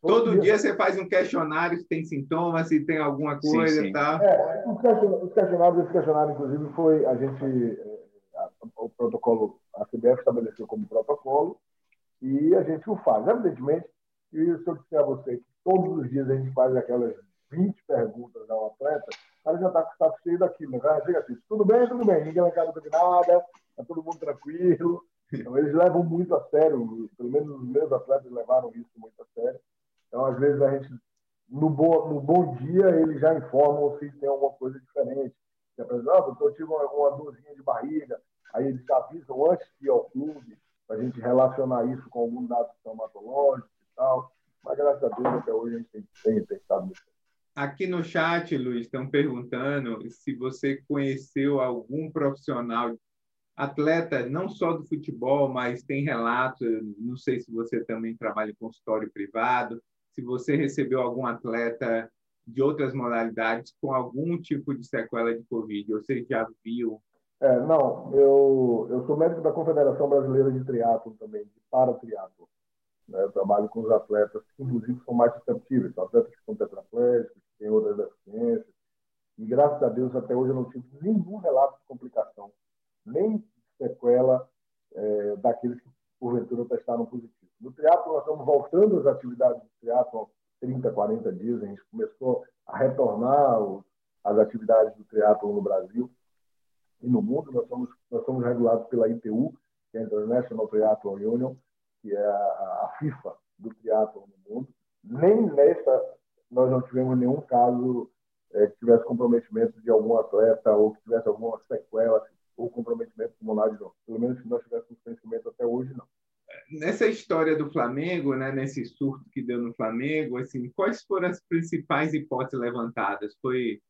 Todo, Todo dia. dia. você faz um questionário se tem sintomas, se tem alguma coisa sim, sim. e tal. É, os questionários, esse questionário, inclusive, foi a gente, é, o protocolo, CBF estabeleceu como protocolo e a gente o faz. Evidentemente, e se eu disser a você que todos os dias a gente faz aquelas 20 perguntas ao atleta, o cara já está com o saco cheio daquilo, né? Cara chega assim, tudo bem, tudo bem, ninguém casa não nada, está todo mundo tranquilo. Então, eles levam muito a sério, pelo menos os meus atletas levaram isso muito a sério. Então, às vezes, a gente, no bom, no bom dia, eles já informam se tem alguma coisa diferente. Já por exemplo, eu tive uma, uma dorzinha de barriga, aí eles avisam antes de ir ao clube, para a gente relacionar isso com algum dado traumatológico e tal. Mas, graças a Deus, até hoje a gente tem, tem, tem Aqui no chat, Luiz, estão perguntando se você conheceu algum profissional, atleta, não só do futebol, mas tem relatos, não sei se você também trabalha em consultório privado, se você recebeu algum atleta de outras modalidades com algum tipo de sequela de Covid, ou você já viu? É, não, eu, eu sou médico da Confederação Brasileira de Triatlo também, de para-triatlo. Né? Eu trabalho com os atletas que, inclusive, são mais susceptíveis, atletas que são tetraplégicos, que têm outras deficiências. E, graças a Deus, até hoje eu não tive nenhum relato de complicação, nem sequela é, daqueles que, porventura, testaram positivo. No teatro, nós estamos voltando às atividades do teatro há 30, 40 dias. A gente começou a retornar as atividades do teatro no Brasil e no mundo. Nós somos, nós somos regulados pela ITU, que é a International Triathlon Union, que é a, a FIFA do teatro no mundo. Nem nesta nós não tivemos nenhum caso é, que tivesse comprometimento de algum atleta ou que tivesse alguma sequela ou comprometimento pulmonar de novo. Pelo menos se nós tivéssemos conhecimento até hoje, não nessa história do Flamengo, né, nesse surto que deu no Flamengo, assim, quais foram as principais hipóteses levantadas? Foi,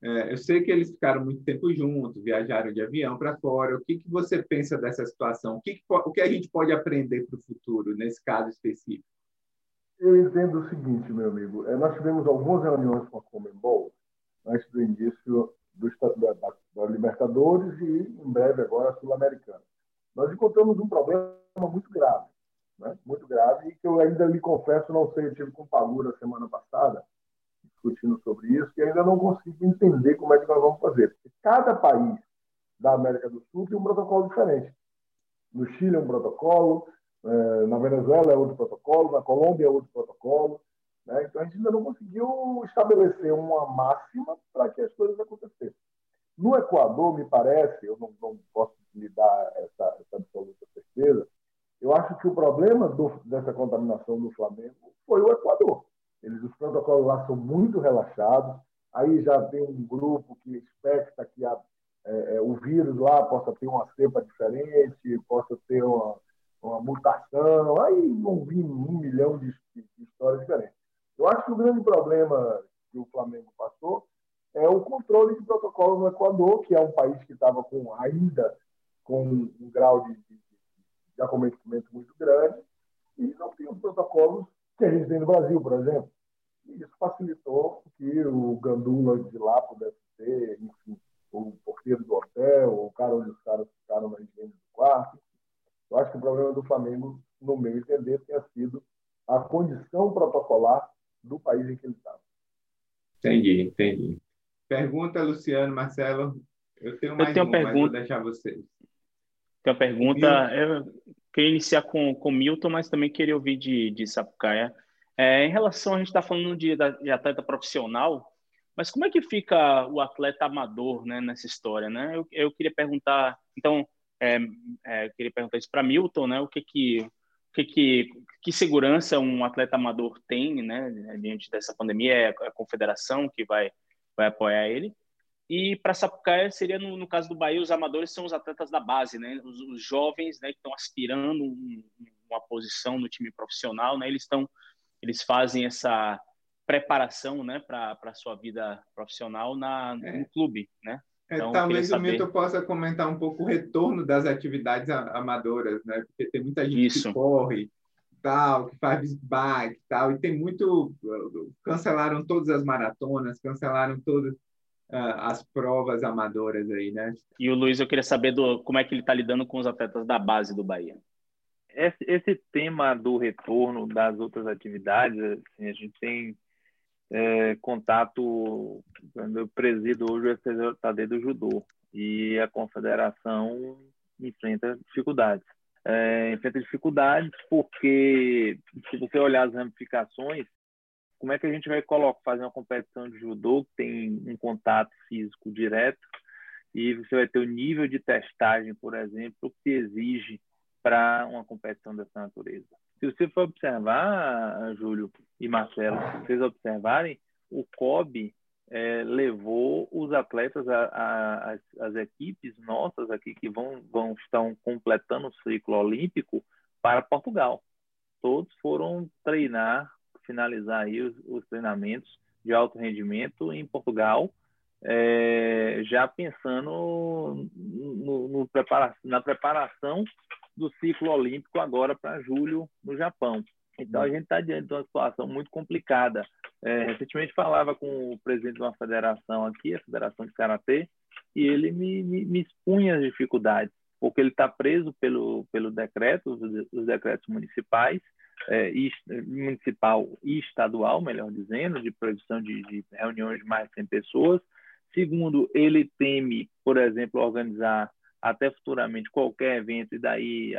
é, eu sei que eles ficaram muito tempo juntos, viajaram de avião para fora. O que, que você pensa dessa situação? O que, que o que a gente pode aprender para o futuro nesse caso específico? Eu entendo o seguinte, meu amigo. É, nós tivemos algumas reuniões com a Comembol antes do início do, da, da, da Libertadores e, em breve, agora, a Sul-Americana. Nós encontramos um problema muito grave, né? muito grave, e que eu ainda lhe confesso, não sei, eu tive com o Palura semana passada, discutindo sobre isso, e ainda não consigo entender como é que nós vamos fazer. Cada país da América do Sul tem um protocolo diferente. No Chile é um protocolo, eh, na Venezuela é outro protocolo, na Colômbia é outro protocolo. Né? Então a gente ainda não conseguiu estabelecer uma máxima para que as coisas acontecessem. No Equador, me parece, eu não, não posso lhe dar essa, essa absoluta certeza, eu acho que o problema do, dessa contaminação do Flamengo foi o Equador. Eles, os protocolos lá são muito relaxados. Aí já tem um grupo que expecta que a, é, é, o vírus lá possa ter uma cepa diferente, possa ter uma, uma mutação. Aí vão vir um milhão de, de, de histórias diferentes. Eu acho que o grande problema que o Flamengo passou é o controle de protocolo no Equador, que é um país que estava com ainda com um grau de, de de acometimento muito grande e não tinha os protocolos que a gente tem no Brasil, por exemplo. E isso facilitou que o gandula de lá pudesse ter, enfim, o porteiro do hotel, o cara onde os caras ficaram na higiene do quarto. Eu acho que o problema do Flamengo, no meu entender, tenha sido a condição protocolar do país em que ele estava. Entendi, entendi. Pergunta, Luciano, Marcelo. Eu tenho mais eu tenho uma, pergunta. mas vou deixar vocês. Tem uma pergunta, eu queria iniciar com, com Milton, mas também queria ouvir de, de Sapucaia. É, em relação, a gente está falando de, de atleta profissional, mas como é que fica o atleta amador né, nessa história? Né? Eu, eu queria perguntar, então, é, é, queria perguntar isso para Milton, né? O que que, o que que, que segurança um atleta amador tem, né, diante dessa pandemia? É a confederação que vai, vai apoiar ele? E para Sapucaia seria, no, no, caso do Bahia, os amadores são os atletas da base, né? Os, os jovens, né, que estão aspirando um, uma posição no time profissional, né? Eles estão, eles fazem essa preparação, né, para a sua vida profissional na, é. no clube, né? É, então, talvez o Milton possa comentar um pouco o retorno das atividades amadoras, né? Porque tem muita gente Isso. que corre, tal, que faz bike, tal, e tem muito cancelaram todas as maratonas, cancelaram todas uh, as provas amadoras aí, né? E o Luiz, eu queria saber do como é que ele está lidando com os atletas da base do Bahia. Esse, esse tema do retorno das outras atividades, assim, a gente tem é, contato, eu presido hoje o STJD do Judô e a confederação enfrenta dificuldades. É, enfrenta dificuldades porque, se você olhar as ramificações, como é que a gente vai colocar, fazer uma competição de judô que tem um contato físico direto e você vai ter o nível de testagem, por exemplo, que exige para uma competição dessa natureza. Se você for observar, Júlio e Marcelo, se vocês observarem, o COB é, levou os atletas, a, a, as, as, equipes nossas aqui que vão, vão estão completando o ciclo olímpico para Portugal. Todos foram treinar, finalizar aí os, os treinamentos de alto rendimento em Portugal, é, já pensando no, no prepara na preparação do ciclo olímpico agora para julho no Japão. Então a gente está diante de uma situação muito complicada. É, recentemente falava com o presidente de uma federação aqui, a Federação de Karatê, e ele me, me, me expunha as dificuldades, porque ele está preso pelo, pelo decreto, os, os decretos municipais, é, e, municipal e estadual, melhor dizendo, de proibição de, de reuniões de mais de 100 pessoas. Segundo, ele teme, por exemplo, organizar até futuramente qualquer evento e daí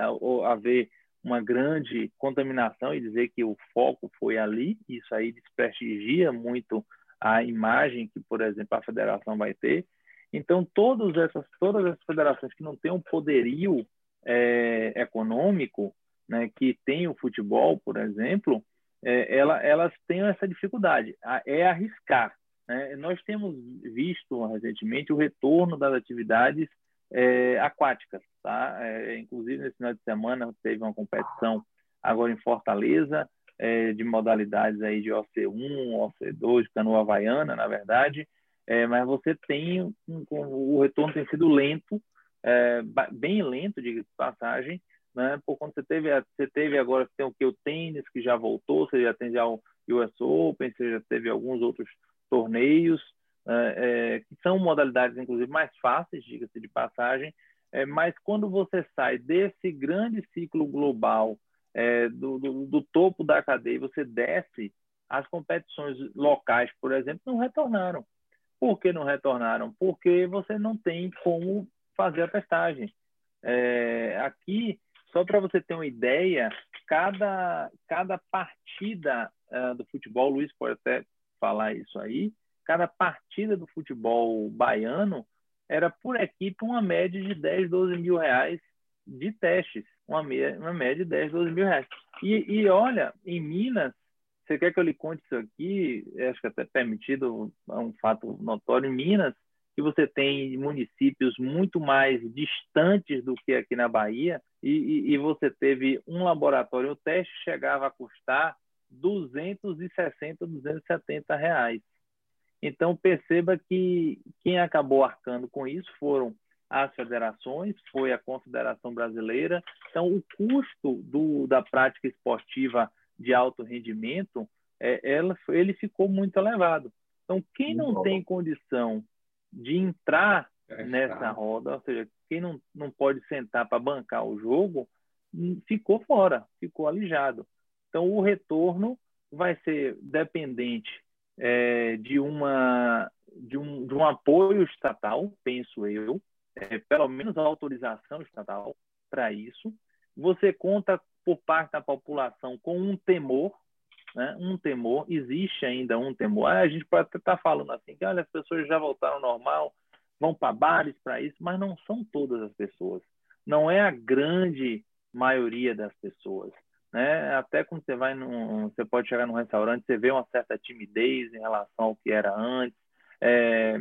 haver uma grande contaminação e dizer que o foco foi ali, isso aí desprestigia muito a imagem que, por exemplo, a federação vai ter. Então, todas essas, todas essas federações que não têm um poderio é, econômico, né, que tem o futebol, por exemplo, é, ela, elas têm essa dificuldade, é arriscar. Né? Nós temos visto recentemente o retorno das atividades é, aquáticas. Tá? É, inclusive, nesse final de semana, teve uma competição agora em Fortaleza, é, de modalidades aí de OC1, OC2, canoa havaiana, na verdade, é, mas você tem, um, o retorno tem sido lento, é, bem lento, de passagem, né? Por você teve, você teve agora, você tem o que? O tênis, que já voltou, você já tem já o US Open, você já teve alguns outros torneios, é, é, que são modalidades, inclusive, mais fáceis, diga-se de passagem, é, mas quando você sai desse grande ciclo global, é, do, do, do, topo da cadeia, você desce, as competições locais, por exemplo, não retornaram. Por que não retornaram? Porque você não tem como fazer a testagem. É, aqui, só para você ter uma ideia, cada, cada partida uh, do futebol, Luiz pode até falar isso aí, cada partida do futebol baiano era por equipe uma média de 10, 12 mil reais de testes, uma, uma média de 10, 12 mil reais. E, e olha, em Minas, você quer que eu lhe conte isso aqui? Acho que até permitido, é um fato notório. Em Minas, que você tem municípios muito mais distantes do que aqui na Bahia, e, e, e você teve um laboratório, o teste chegava a custar 260, 270 reais. Então, perceba que quem acabou arcando com isso foram as federações, foi a Confederação Brasileira. Então, o custo do, da prática esportiva de alto rendimento, é, ela, ele ficou muito elevado. Então, quem não tem condição de entrar é, nessa roda, ou seja, quem não, não pode sentar para bancar o jogo, hum, ficou fora, ficou alijado. Então, o retorno vai ser dependente é, de, uma, de, um, de um apoio estatal, penso eu, é, pelo menos a autorização estatal para isso. Você conta por parte da população com um temor, né? um temor, existe ainda um temor. Ah, a gente pode estar tá falando assim, que olha, as pessoas já voltaram ao normal, vão para bares para isso, mas não são todas as pessoas. Não é a grande maioria das pessoas né? Até quando você vai num, você pode chegar num restaurante, você vê uma certa timidez em relação ao que era antes. É,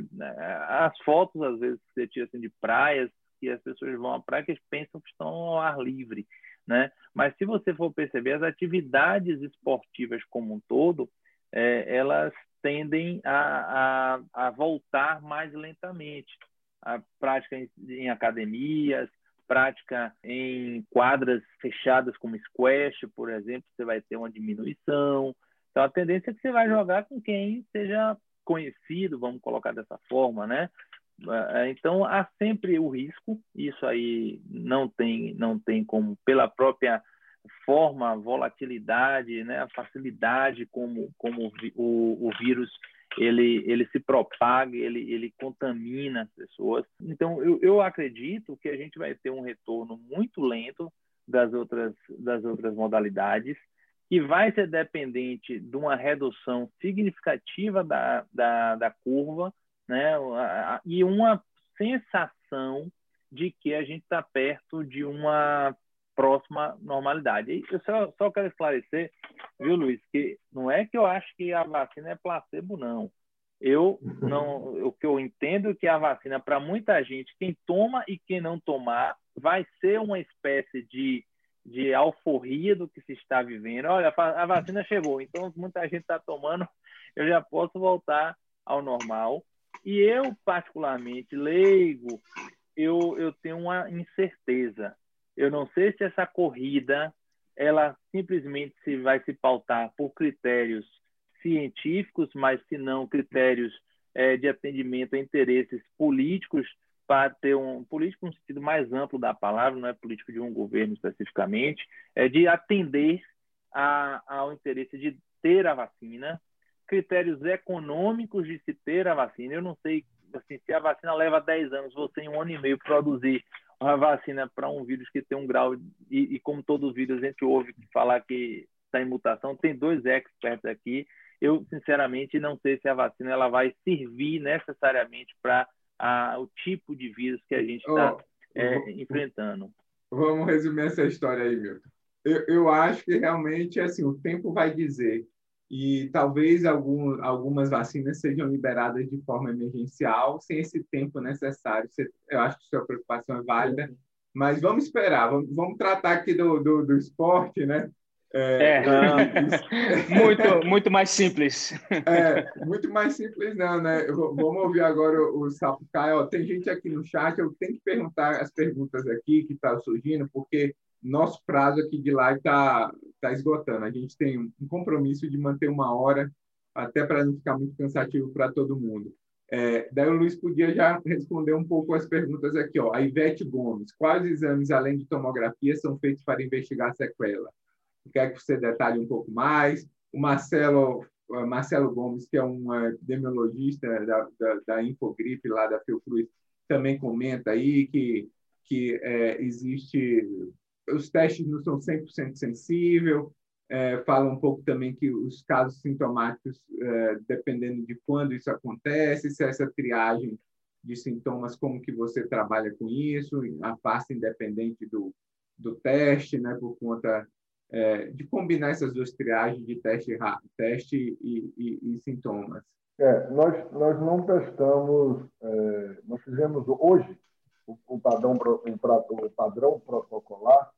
as fotos às vezes que você tira assim, de praias que as pessoas vão à praia que pensam que estão ao ar livre, né? Mas se você for perceber as atividades esportivas como um todo, é, elas tendem a, a, a, voltar mais lentamente. A prática em, em, academias, prática em quadras fechadas como squash, por exemplo, você vai ter uma diminuição. Então, a tendência é que você vai jogar com quem seja conhecido, vamos colocar dessa forma, né? É, então há sempre o risco, isso aí não tem não tem como pela própria forma, volatilidade, né, a facilidade como como o, o vírus ele ele se propaga, ele ele contamina as pessoas. Então eu, eu acredito que a gente vai ter um retorno muito lento das outras das outras modalidades que vai ser dependente de uma redução significativa da, da, da curva né? E uma sensação de que a gente está perto de uma próxima normalidade. Eu só, só quero esclarecer, viu, Luiz, que não é que eu acho que a vacina é placebo, não. Eu não, o que eu entendo é que a vacina para muita gente, quem toma e quem não tomar, vai ser uma espécie de de alforria do que se está vivendo. Olha, a vacina chegou, então muita gente está tomando, eu já posso voltar ao normal. E eu, particularmente, leigo, eu, eu tenho uma incerteza. Eu não sei se essa corrida ela simplesmente se vai se pautar por critérios científicos, mas se não critérios é, de atendimento a interesses políticos para ter um político no sentido mais amplo da palavra, não é político de um governo especificamente, é de atender a, ao interesse de ter a vacina, critérios econômicos de se ter a vacina. Eu não sei assim, se a vacina leva 10 anos, você em um ano e meio produzir uma vacina para um vírus que tem um grau, e, e como todo vírus a gente ouve falar que está em mutação, tem dois experts aqui, eu sinceramente não sei se a vacina ela vai servir necessariamente para o tipo de vírus que a gente está oh, é, enfrentando. Vamos resumir essa história aí, Milton. Eu, eu acho que realmente assim o tempo vai dizer e talvez algum, algumas vacinas sejam liberadas de forma emergencial, sem esse tempo necessário. Eu acho que sua preocupação é válida, mas vamos esperar, vamos, vamos tratar aqui do, do, do esporte, né? É, é muito, muito mais simples. É, muito mais simples não, né? Vamos ouvir agora o Sapucaio. Tem gente aqui no chat, eu tenho que perguntar as perguntas aqui que estão tá surgindo, porque nosso prazo aqui de live está tá esgotando. A gente tem um compromisso de manter uma hora, até para não ficar muito cansativo para todo mundo. É, daí o Luiz podia já responder um pouco as perguntas aqui. Ó. A Ivete Gomes, quais exames, além de tomografia, são feitos para investigar sequela? Quer que você detalhe um pouco mais? O Marcelo, Marcelo Gomes, que é um epidemiologista da, da, da Infogripe, lá da Fiocruz, também comenta aí que, que é, existe os testes não são 100% sensível, é, fala um pouco também que os casos sintomáticos, é, dependendo de quando isso acontece, se essa triagem de sintomas, como que você trabalha com isso, a parte independente do, do teste, né, por conta é, de combinar essas duas triagens de teste, teste e, e, e sintomas. É, nós, nós não testamos, é, nós fizemos hoje, o, o, padrão, o, padrão protocolar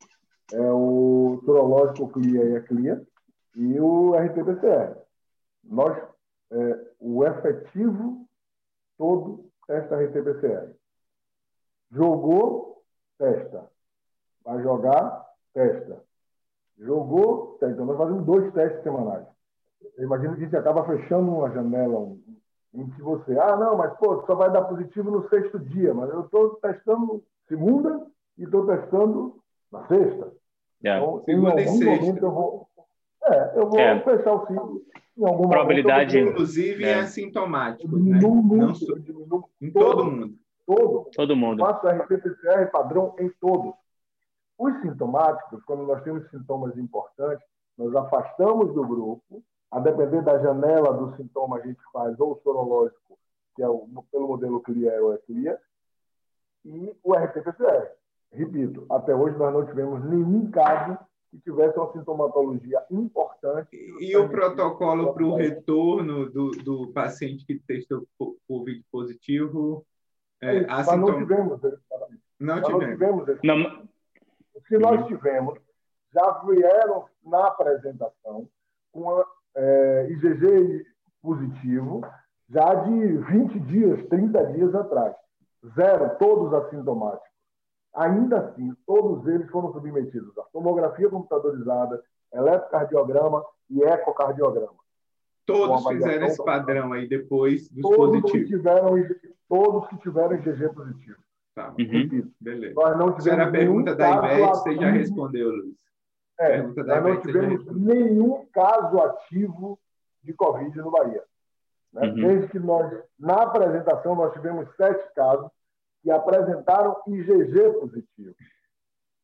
é o sorológico CLIA e a CLIA e o RT-PCR. Nós, é, o efetivo todo testa RT-PCR. Jogou, testa. Vai jogar, testa. Jogou, testa. Então, nós fazemos dois testes semanais. Eu imagino que gente acaba fechando uma janela, em que você, ah, não, mas pô, só vai dar positivo no sexto dia, mas eu estou testando segunda e estou testando na sexta. Yeah. Então, segunda em algum momento eu vou, é, eu vou é. fechar o ciclo. Em algum Probabilidade. Momento, inclusive é. assintomático. Né? Não, sou, em todo, todo mundo. Todo. Todo mundo. Faço RT-PCR padrão em todos. Os sintomáticos, quando nós temos sintomas importantes, nós afastamos do grupo a depender da janela do sintoma, a gente faz ou o sorológico, que é o, pelo modelo CLIA ou ECLIA, e o RT-PCR. Repito, até hoje nós não tivemos nenhum caso que tivesse uma sintomatologia importante. E, o protocolo para o retorno do, do paciente que testou Covid positivo? É, Mas não tivemos. Não tivemos. Não tivemos não. Se nós tivemos, já vieram na apresentação com a é, IgG positivo já de 20 dias, 30 dias atrás. Zero, todos assintomáticos. Ainda assim, todos eles foram submetidos à tomografia computadorizada, eletrocardiograma e ecocardiograma. Todos fizeram esse padrão aí depois dos todos positivos. Que tiveram, todos que tiveram IgG positivo. Tá, Uhum. beleza. Nós não Essa era a tivemos pergunta da Ivete, você já respondeu, Luiz. É, nós não tivemos respondeu. nenhum caso ativo de Covid no Bahia. Né? Uhum. Desde que nós, na apresentação, nós tivemos sete casos que apresentaram IgG positivo.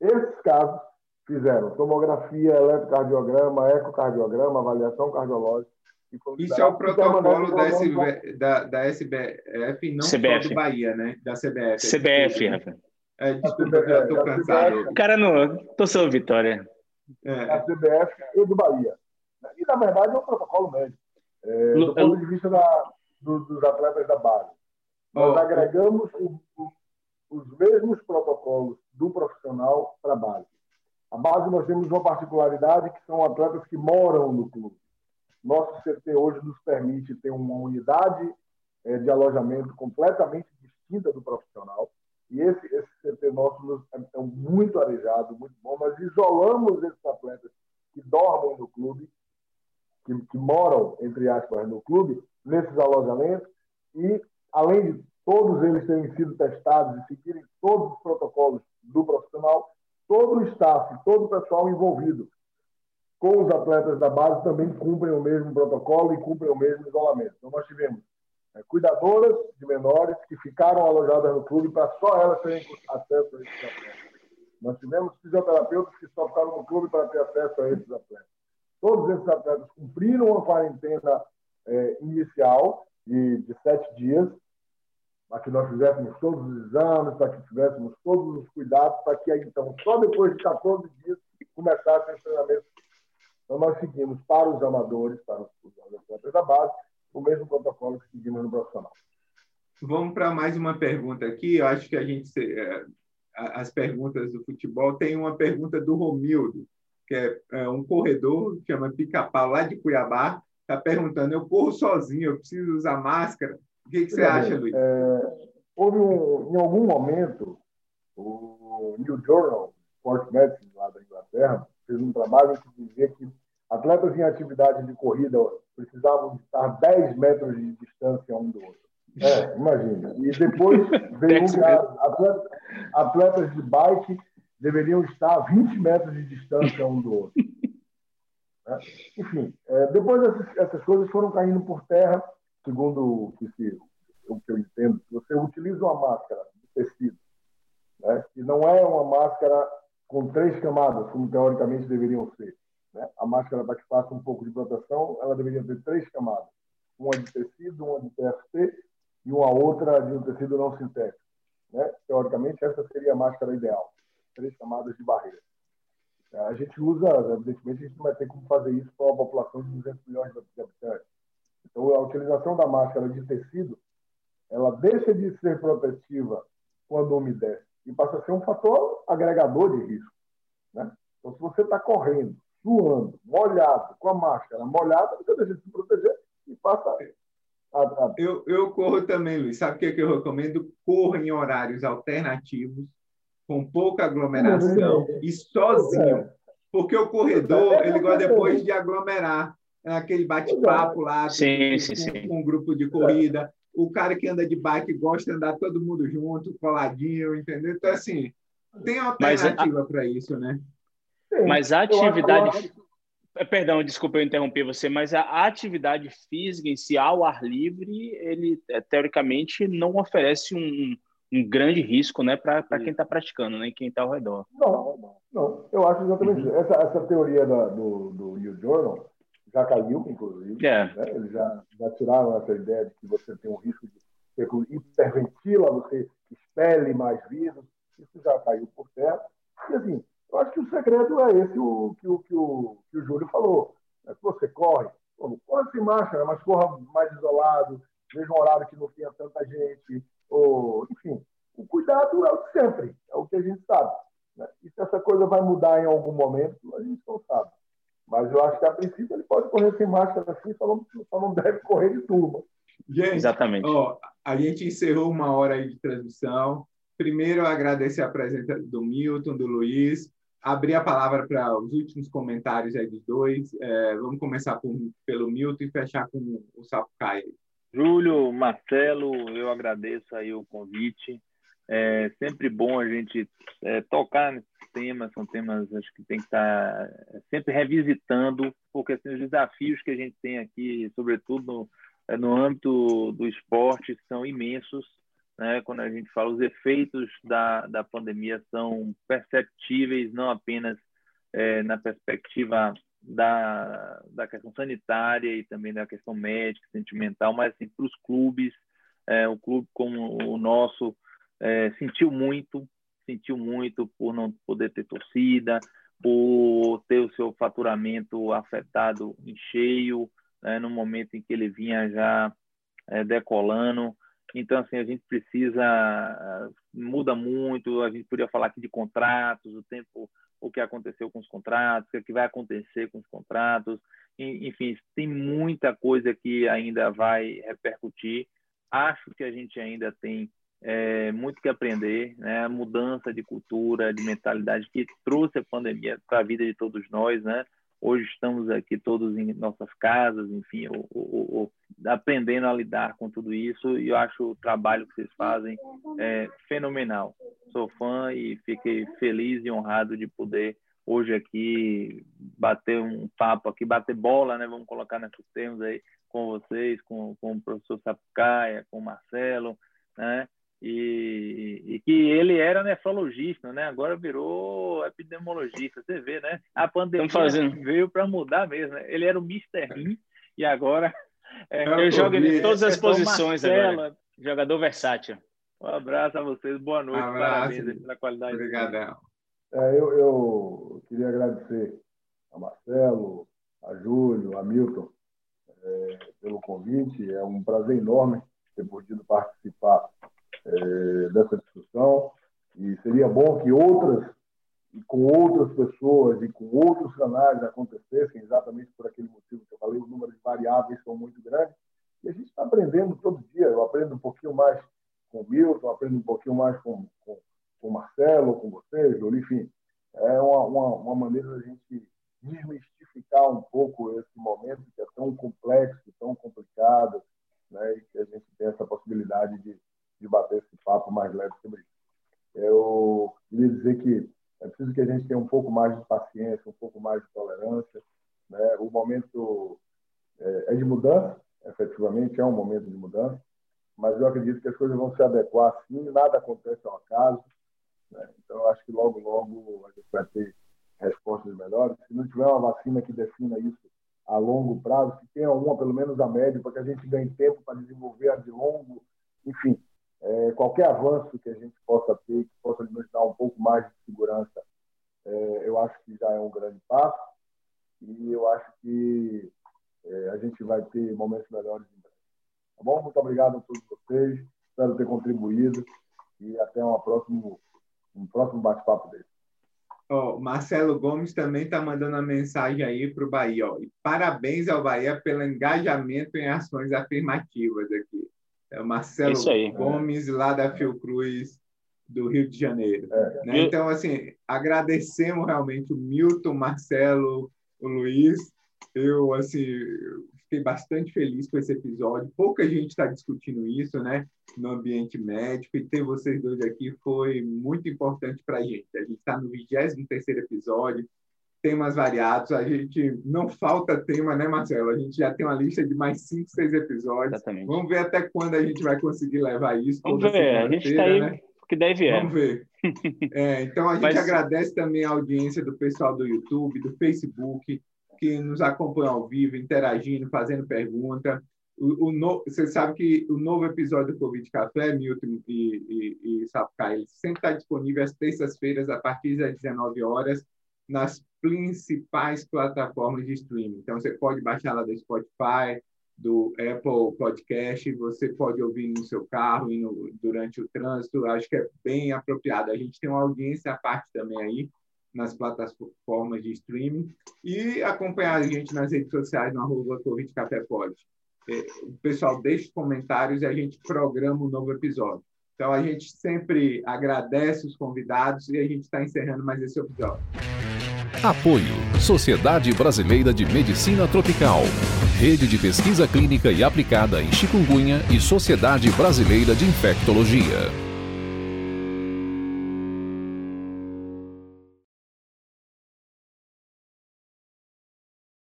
Esses casos fizeram tomografia, eletrocardiograma, ecocardiograma, avaliação cardiológica. e Isso é o liberados. protocolo da, SV da, da SBF, não só CBF. do Bahia, né? Da CBF. CBF, Rafa. É, desculpa, eu já estou cansado. CBF. Cara, não, torceu Vitória. É. da CBF e do Bahia. E, na verdade, é um protocolo médico. É, do ponto de vista da- do- dos atletas da base. Nós Ó, agregamos o- o- os mesmos protocolos do profissional para a base. A base, nós temos uma particularidade que são atletas que moram no clube. Nosso CT hoje nos permite ter uma unidade eh, de alojamento completamente distinta do profissional. E esse, esse CT nosso nos- é, é muito arejado, muito bom. Nós isolamos esses atletas que dormem no clube, que, que moram, entre aspas, no clube, nesses alojamentos. E, além de todos eles terem sido testados e seguirem todos os protocolos do profissional, todo o staff, todo o pessoal envolvido com os atletas da base também cumprem o mesmo protocolo e cumprem o mesmo isolamento. Então, nós tivemos é, cuidadoras de menores que ficaram alojadas no clube para só elas terem acesso a esses atletas. Nós tivemos fisioterapeutas que só ficaram no clube para ter acesso a esses atletas. Todos esses atletas cumpriram a quarentena é, inicial de, de sete dias, para que nós fizéssemos todos os exames, para que tivéssemos todos os cuidados, para que então, só depois de 14 dias, começassem os treinamentos. Então, nós seguimos para os amadores, para os os atletas da base, o mesmo protocolo que seguimos no profissional. Vamos para mais uma pergunta aqui. Eu acho que a gente é, as perguntas do futebol tem uma pergunta do Romildo, que é, é um corredor chama Pica-Pau lá de Cuiabá, está perguntando: eu corro sozinho, eu preciso usar máscara? O que, que você Veja acha, bem, Luiz? é, houve um, em algum momento, o New Journal Sport Medicine, lá da Inglaterra, fez um trabalho que dizia que atletas em atividade de corrida precisavam estar 10 metros de distância um do outro. É, imagina. E depois veio um que a- atletas, de bike deveriam estar a 20 metros de distância um do outro. Né? Enfim, é, depois essas, essas coisas foram caindo por terra, segundo o que, se, o que eu entendo. Você utiliza uma máscara de tecido, né, que não é uma máscara com três camadas, como teoricamente deveriam ser. Né? A máscara, para que faça um pouco de proteção, ela deveria ter três camadas. Uma de tecido, uma de PFC e uma outra de um tecido não sintético. Né? Teoricamente, essa seria a máscara ideal. Três camadas de barreira. A gente usa, evidentemente, a gente não vai ter como fazer isso para uma população de 200 milhões de habitantes. Então, a utilização da máscara de tecido, ela deixa de ser protetiva quando umedece e passa a ser um fator agregador de risco. Né? Então, se você está correndo, suando, molhado, com a máscara molhada, você deixa de se proteger e passa a, a... Eu, eu corro também, Luiz. Sabe o que, que eu recomendo? Corra em horários alternativos, com pouca aglomeração e sozinho. Porque o corredor, ele gosta depois de aglomerar. É aquele bate-papo lá Sim, com, sim, sim. com um grupo de corrida. O cara que anda de bike gosta de andar todo mundo junto, coladinho, entendeu? Então, assim, tem alternativa para isso, né? Sim, Mas a eu atividade. Eh, Perdão, desculpa eu interromper você, mas a atividade física em si, ao ar livre, ele eh, teoricamente não oferece um, um grande risco né, para quem está praticando, né, quem está ao redor. Não, não, não. Eu acho exatamente Uhum. isso. Essa, essa teoria da- do, do New Journal já caiu, inclusive. É. né? Eles já, já tiraram essa ideia de que você tem um risco de hiperventila, você expele mais vírus. Isso já caiu por terra. E assim, eu acho que o segredo é esse o, que, o, que, o, que o Júlio falou. É que você corre, pô, corre sem máscara, mas corra mais isolado, veja um horário que não tenha tanta gente, ou, enfim, o cuidado é o de sempre, é o que a gente sabe. Né? E se essa coisa vai mudar em algum momento, a gente não sabe. Mas eu acho que, a princípio, ele pode correr sem máscara assim, só não, só não deve correr de turma. Gente, Exatamente. Ó, a gente encerrou uma hora aí de transmissão. Primeiro, agradecer a presença do Milton, do Luiz. Abrir a palavra para os últimos comentários aí dos dois. É, vamos começar por, pelo Milton e fechar com o Sapucaia. Júlio, Marcelo, eu agradeço aí o convite. É sempre bom a gente é, tocar nesses temas, são temas acho que tem que estar tá, sempre revisitando, porque assim, os desafios que a gente tem aqui, sobretudo no, é, no âmbito do esporte, são imensos. Né? Quando a gente fala, os efeitos da, da pandemia são perceptíveis, não apenas é, na perspectiva da, da questão sanitária e também da questão médica, sentimental, mas assim, para os clubes, é, o clube como o nosso é, sentiu muito, sentiu muito por não poder ter torcida, por ter o seu faturamento afetado em cheio, né, no momento em que ele vinha já é, decolando. Então, assim, a gente precisa, muda muito, a gente podia falar aqui de contratos, o tempo, o que aconteceu com os contratos, o que vai acontecer com os contratos, enfim, tem muita coisa que ainda vai repercutir. Acho que a gente ainda tem é, muito que aprender, né? A mudança de cultura, de mentalidade que trouxe a pandemia para a vida de todos nós, né? Hoje estamos aqui todos em nossas casas, enfim, aprendendo a lidar com tudo isso. E eu acho o trabalho que vocês fazem é, fenomenal. Sou fã e fiquei feliz e honrado de poder hoje aqui bater um papo aqui, bater bola, né? Vamos colocar nesses termos aí com vocês, com, com o professor Sapucaia, com o Marcelo, né? E, e, que ele era nefrologista, né? Agora virou epidemiologista. Você vê, né? A pandemia veio para mudar mesmo. Né? Ele era o Mr. Rim e agora é, eu jogo em todas as posições agora. Jogador versátil. Um abraço a vocês, boa noite, um parabéns pela qualidade. Obrigadão. É, eu, eu, queria agradecer a Marcelo, a Júlio, a Milton é, pelo convite. É um prazer enorme ter podido participar é, dessa discussão e seria bom que outras e com outras pessoas e com outros canais acontecessem exatamente por aquele motivo que eu falei, o número de variáveis são muito grandes e a gente está aprendendo todo dia. Eu aprendo um pouquinho mais com o Milton, aprendo um pouquinho mais com, com, com o Marcelo, com você, Júlio, enfim. É uma, uma, uma maneira da gente desmistificar um pouco esse momento que é tão complexo, tão complicado, né, e que a gente tem essa possibilidade de de bater esse papo mais leve sobre isso. Eu queria dizer que é preciso que a gente tenha um pouco mais de paciência, um pouco mais de tolerância. Né? O momento é, é de mudança, efetivamente é um momento de mudança, mas eu acredito que as coisas vão se adequar assim, nada acontece ao acaso. Né? Então, eu acho que logo, logo a gente vai ter respostas melhores. Se não tiver uma vacina que defina isso a longo prazo, que tenha uma, pelo menos a médio, para que a gente ganhe tempo para desenvolver a de longo, enfim, é, qualquer avanço que a gente possa ter, que possa nos dar um pouco mais de segurança, é, eu acho que já é um grande passo e eu acho que é, a gente vai ter momentos melhores em breve. Tá bom? Muito obrigado a todos vocês, espero ter contribuído e até uma próximo, um próximo bate-papo dele. Oh, Marcelo Gomes também está mandando uma mensagem aí para o Bahia. Ó. parabéns ao Bahia pelo engajamento em ações afirmativas aqui. É o Marcelo Gomes, lá da Fiocruz, do Rio de Janeiro. É. Né? Então, assim, agradecemos realmente o Milton, Marcelo, o Luiz. Eu, assim, fiquei bastante feliz com esse episódio. Pouca gente está discutindo isso, né, no ambiente médico, e ter vocês dois aqui foi muito importante para a gente. A gente está no 23 episódio, temas variados. A gente não falta tema, né, Marcelo? A gente já tem uma lista de mais cinco, seis episódios. Exatamente. Vamos ver até quando a gente vai conseguir levar isso. Vamos ver, a gente está aí né? que deve é. Vamos ver. É, então, a gente Mas... agradece também a audiência do pessoal do YouTube, do Facebook, que nos acompanha ao vivo, interagindo, fazendo pergunta. O, o no... Você sabe que o novo episódio do Covid Café, Milton e, e, e Sapucai, ele sempre está disponível às terças-feiras, a partir das 19 horas nas principais plataformas de streaming. Então, você pode baixar lá do Spotify, do Apple Podcast, você pode ouvir no seu carro e no, durante o trânsito. Acho que é bem apropriado. A gente tem uma audiência à parte também aí nas plataformas de streaming e acompanhar a gente nas redes sociais no arroba Covid Café Pod. É, o pessoal deixa comentários e a gente programa um novo episódio. Então, a gente sempre agradece os convidados e a gente está encerrando mais esse episódio. Apoio Sociedade Brasileira de Medicina Tropical, Rede de Pesquisa Clínica e Aplicada em Chikungunya e Sociedade Brasileira de Infectologia.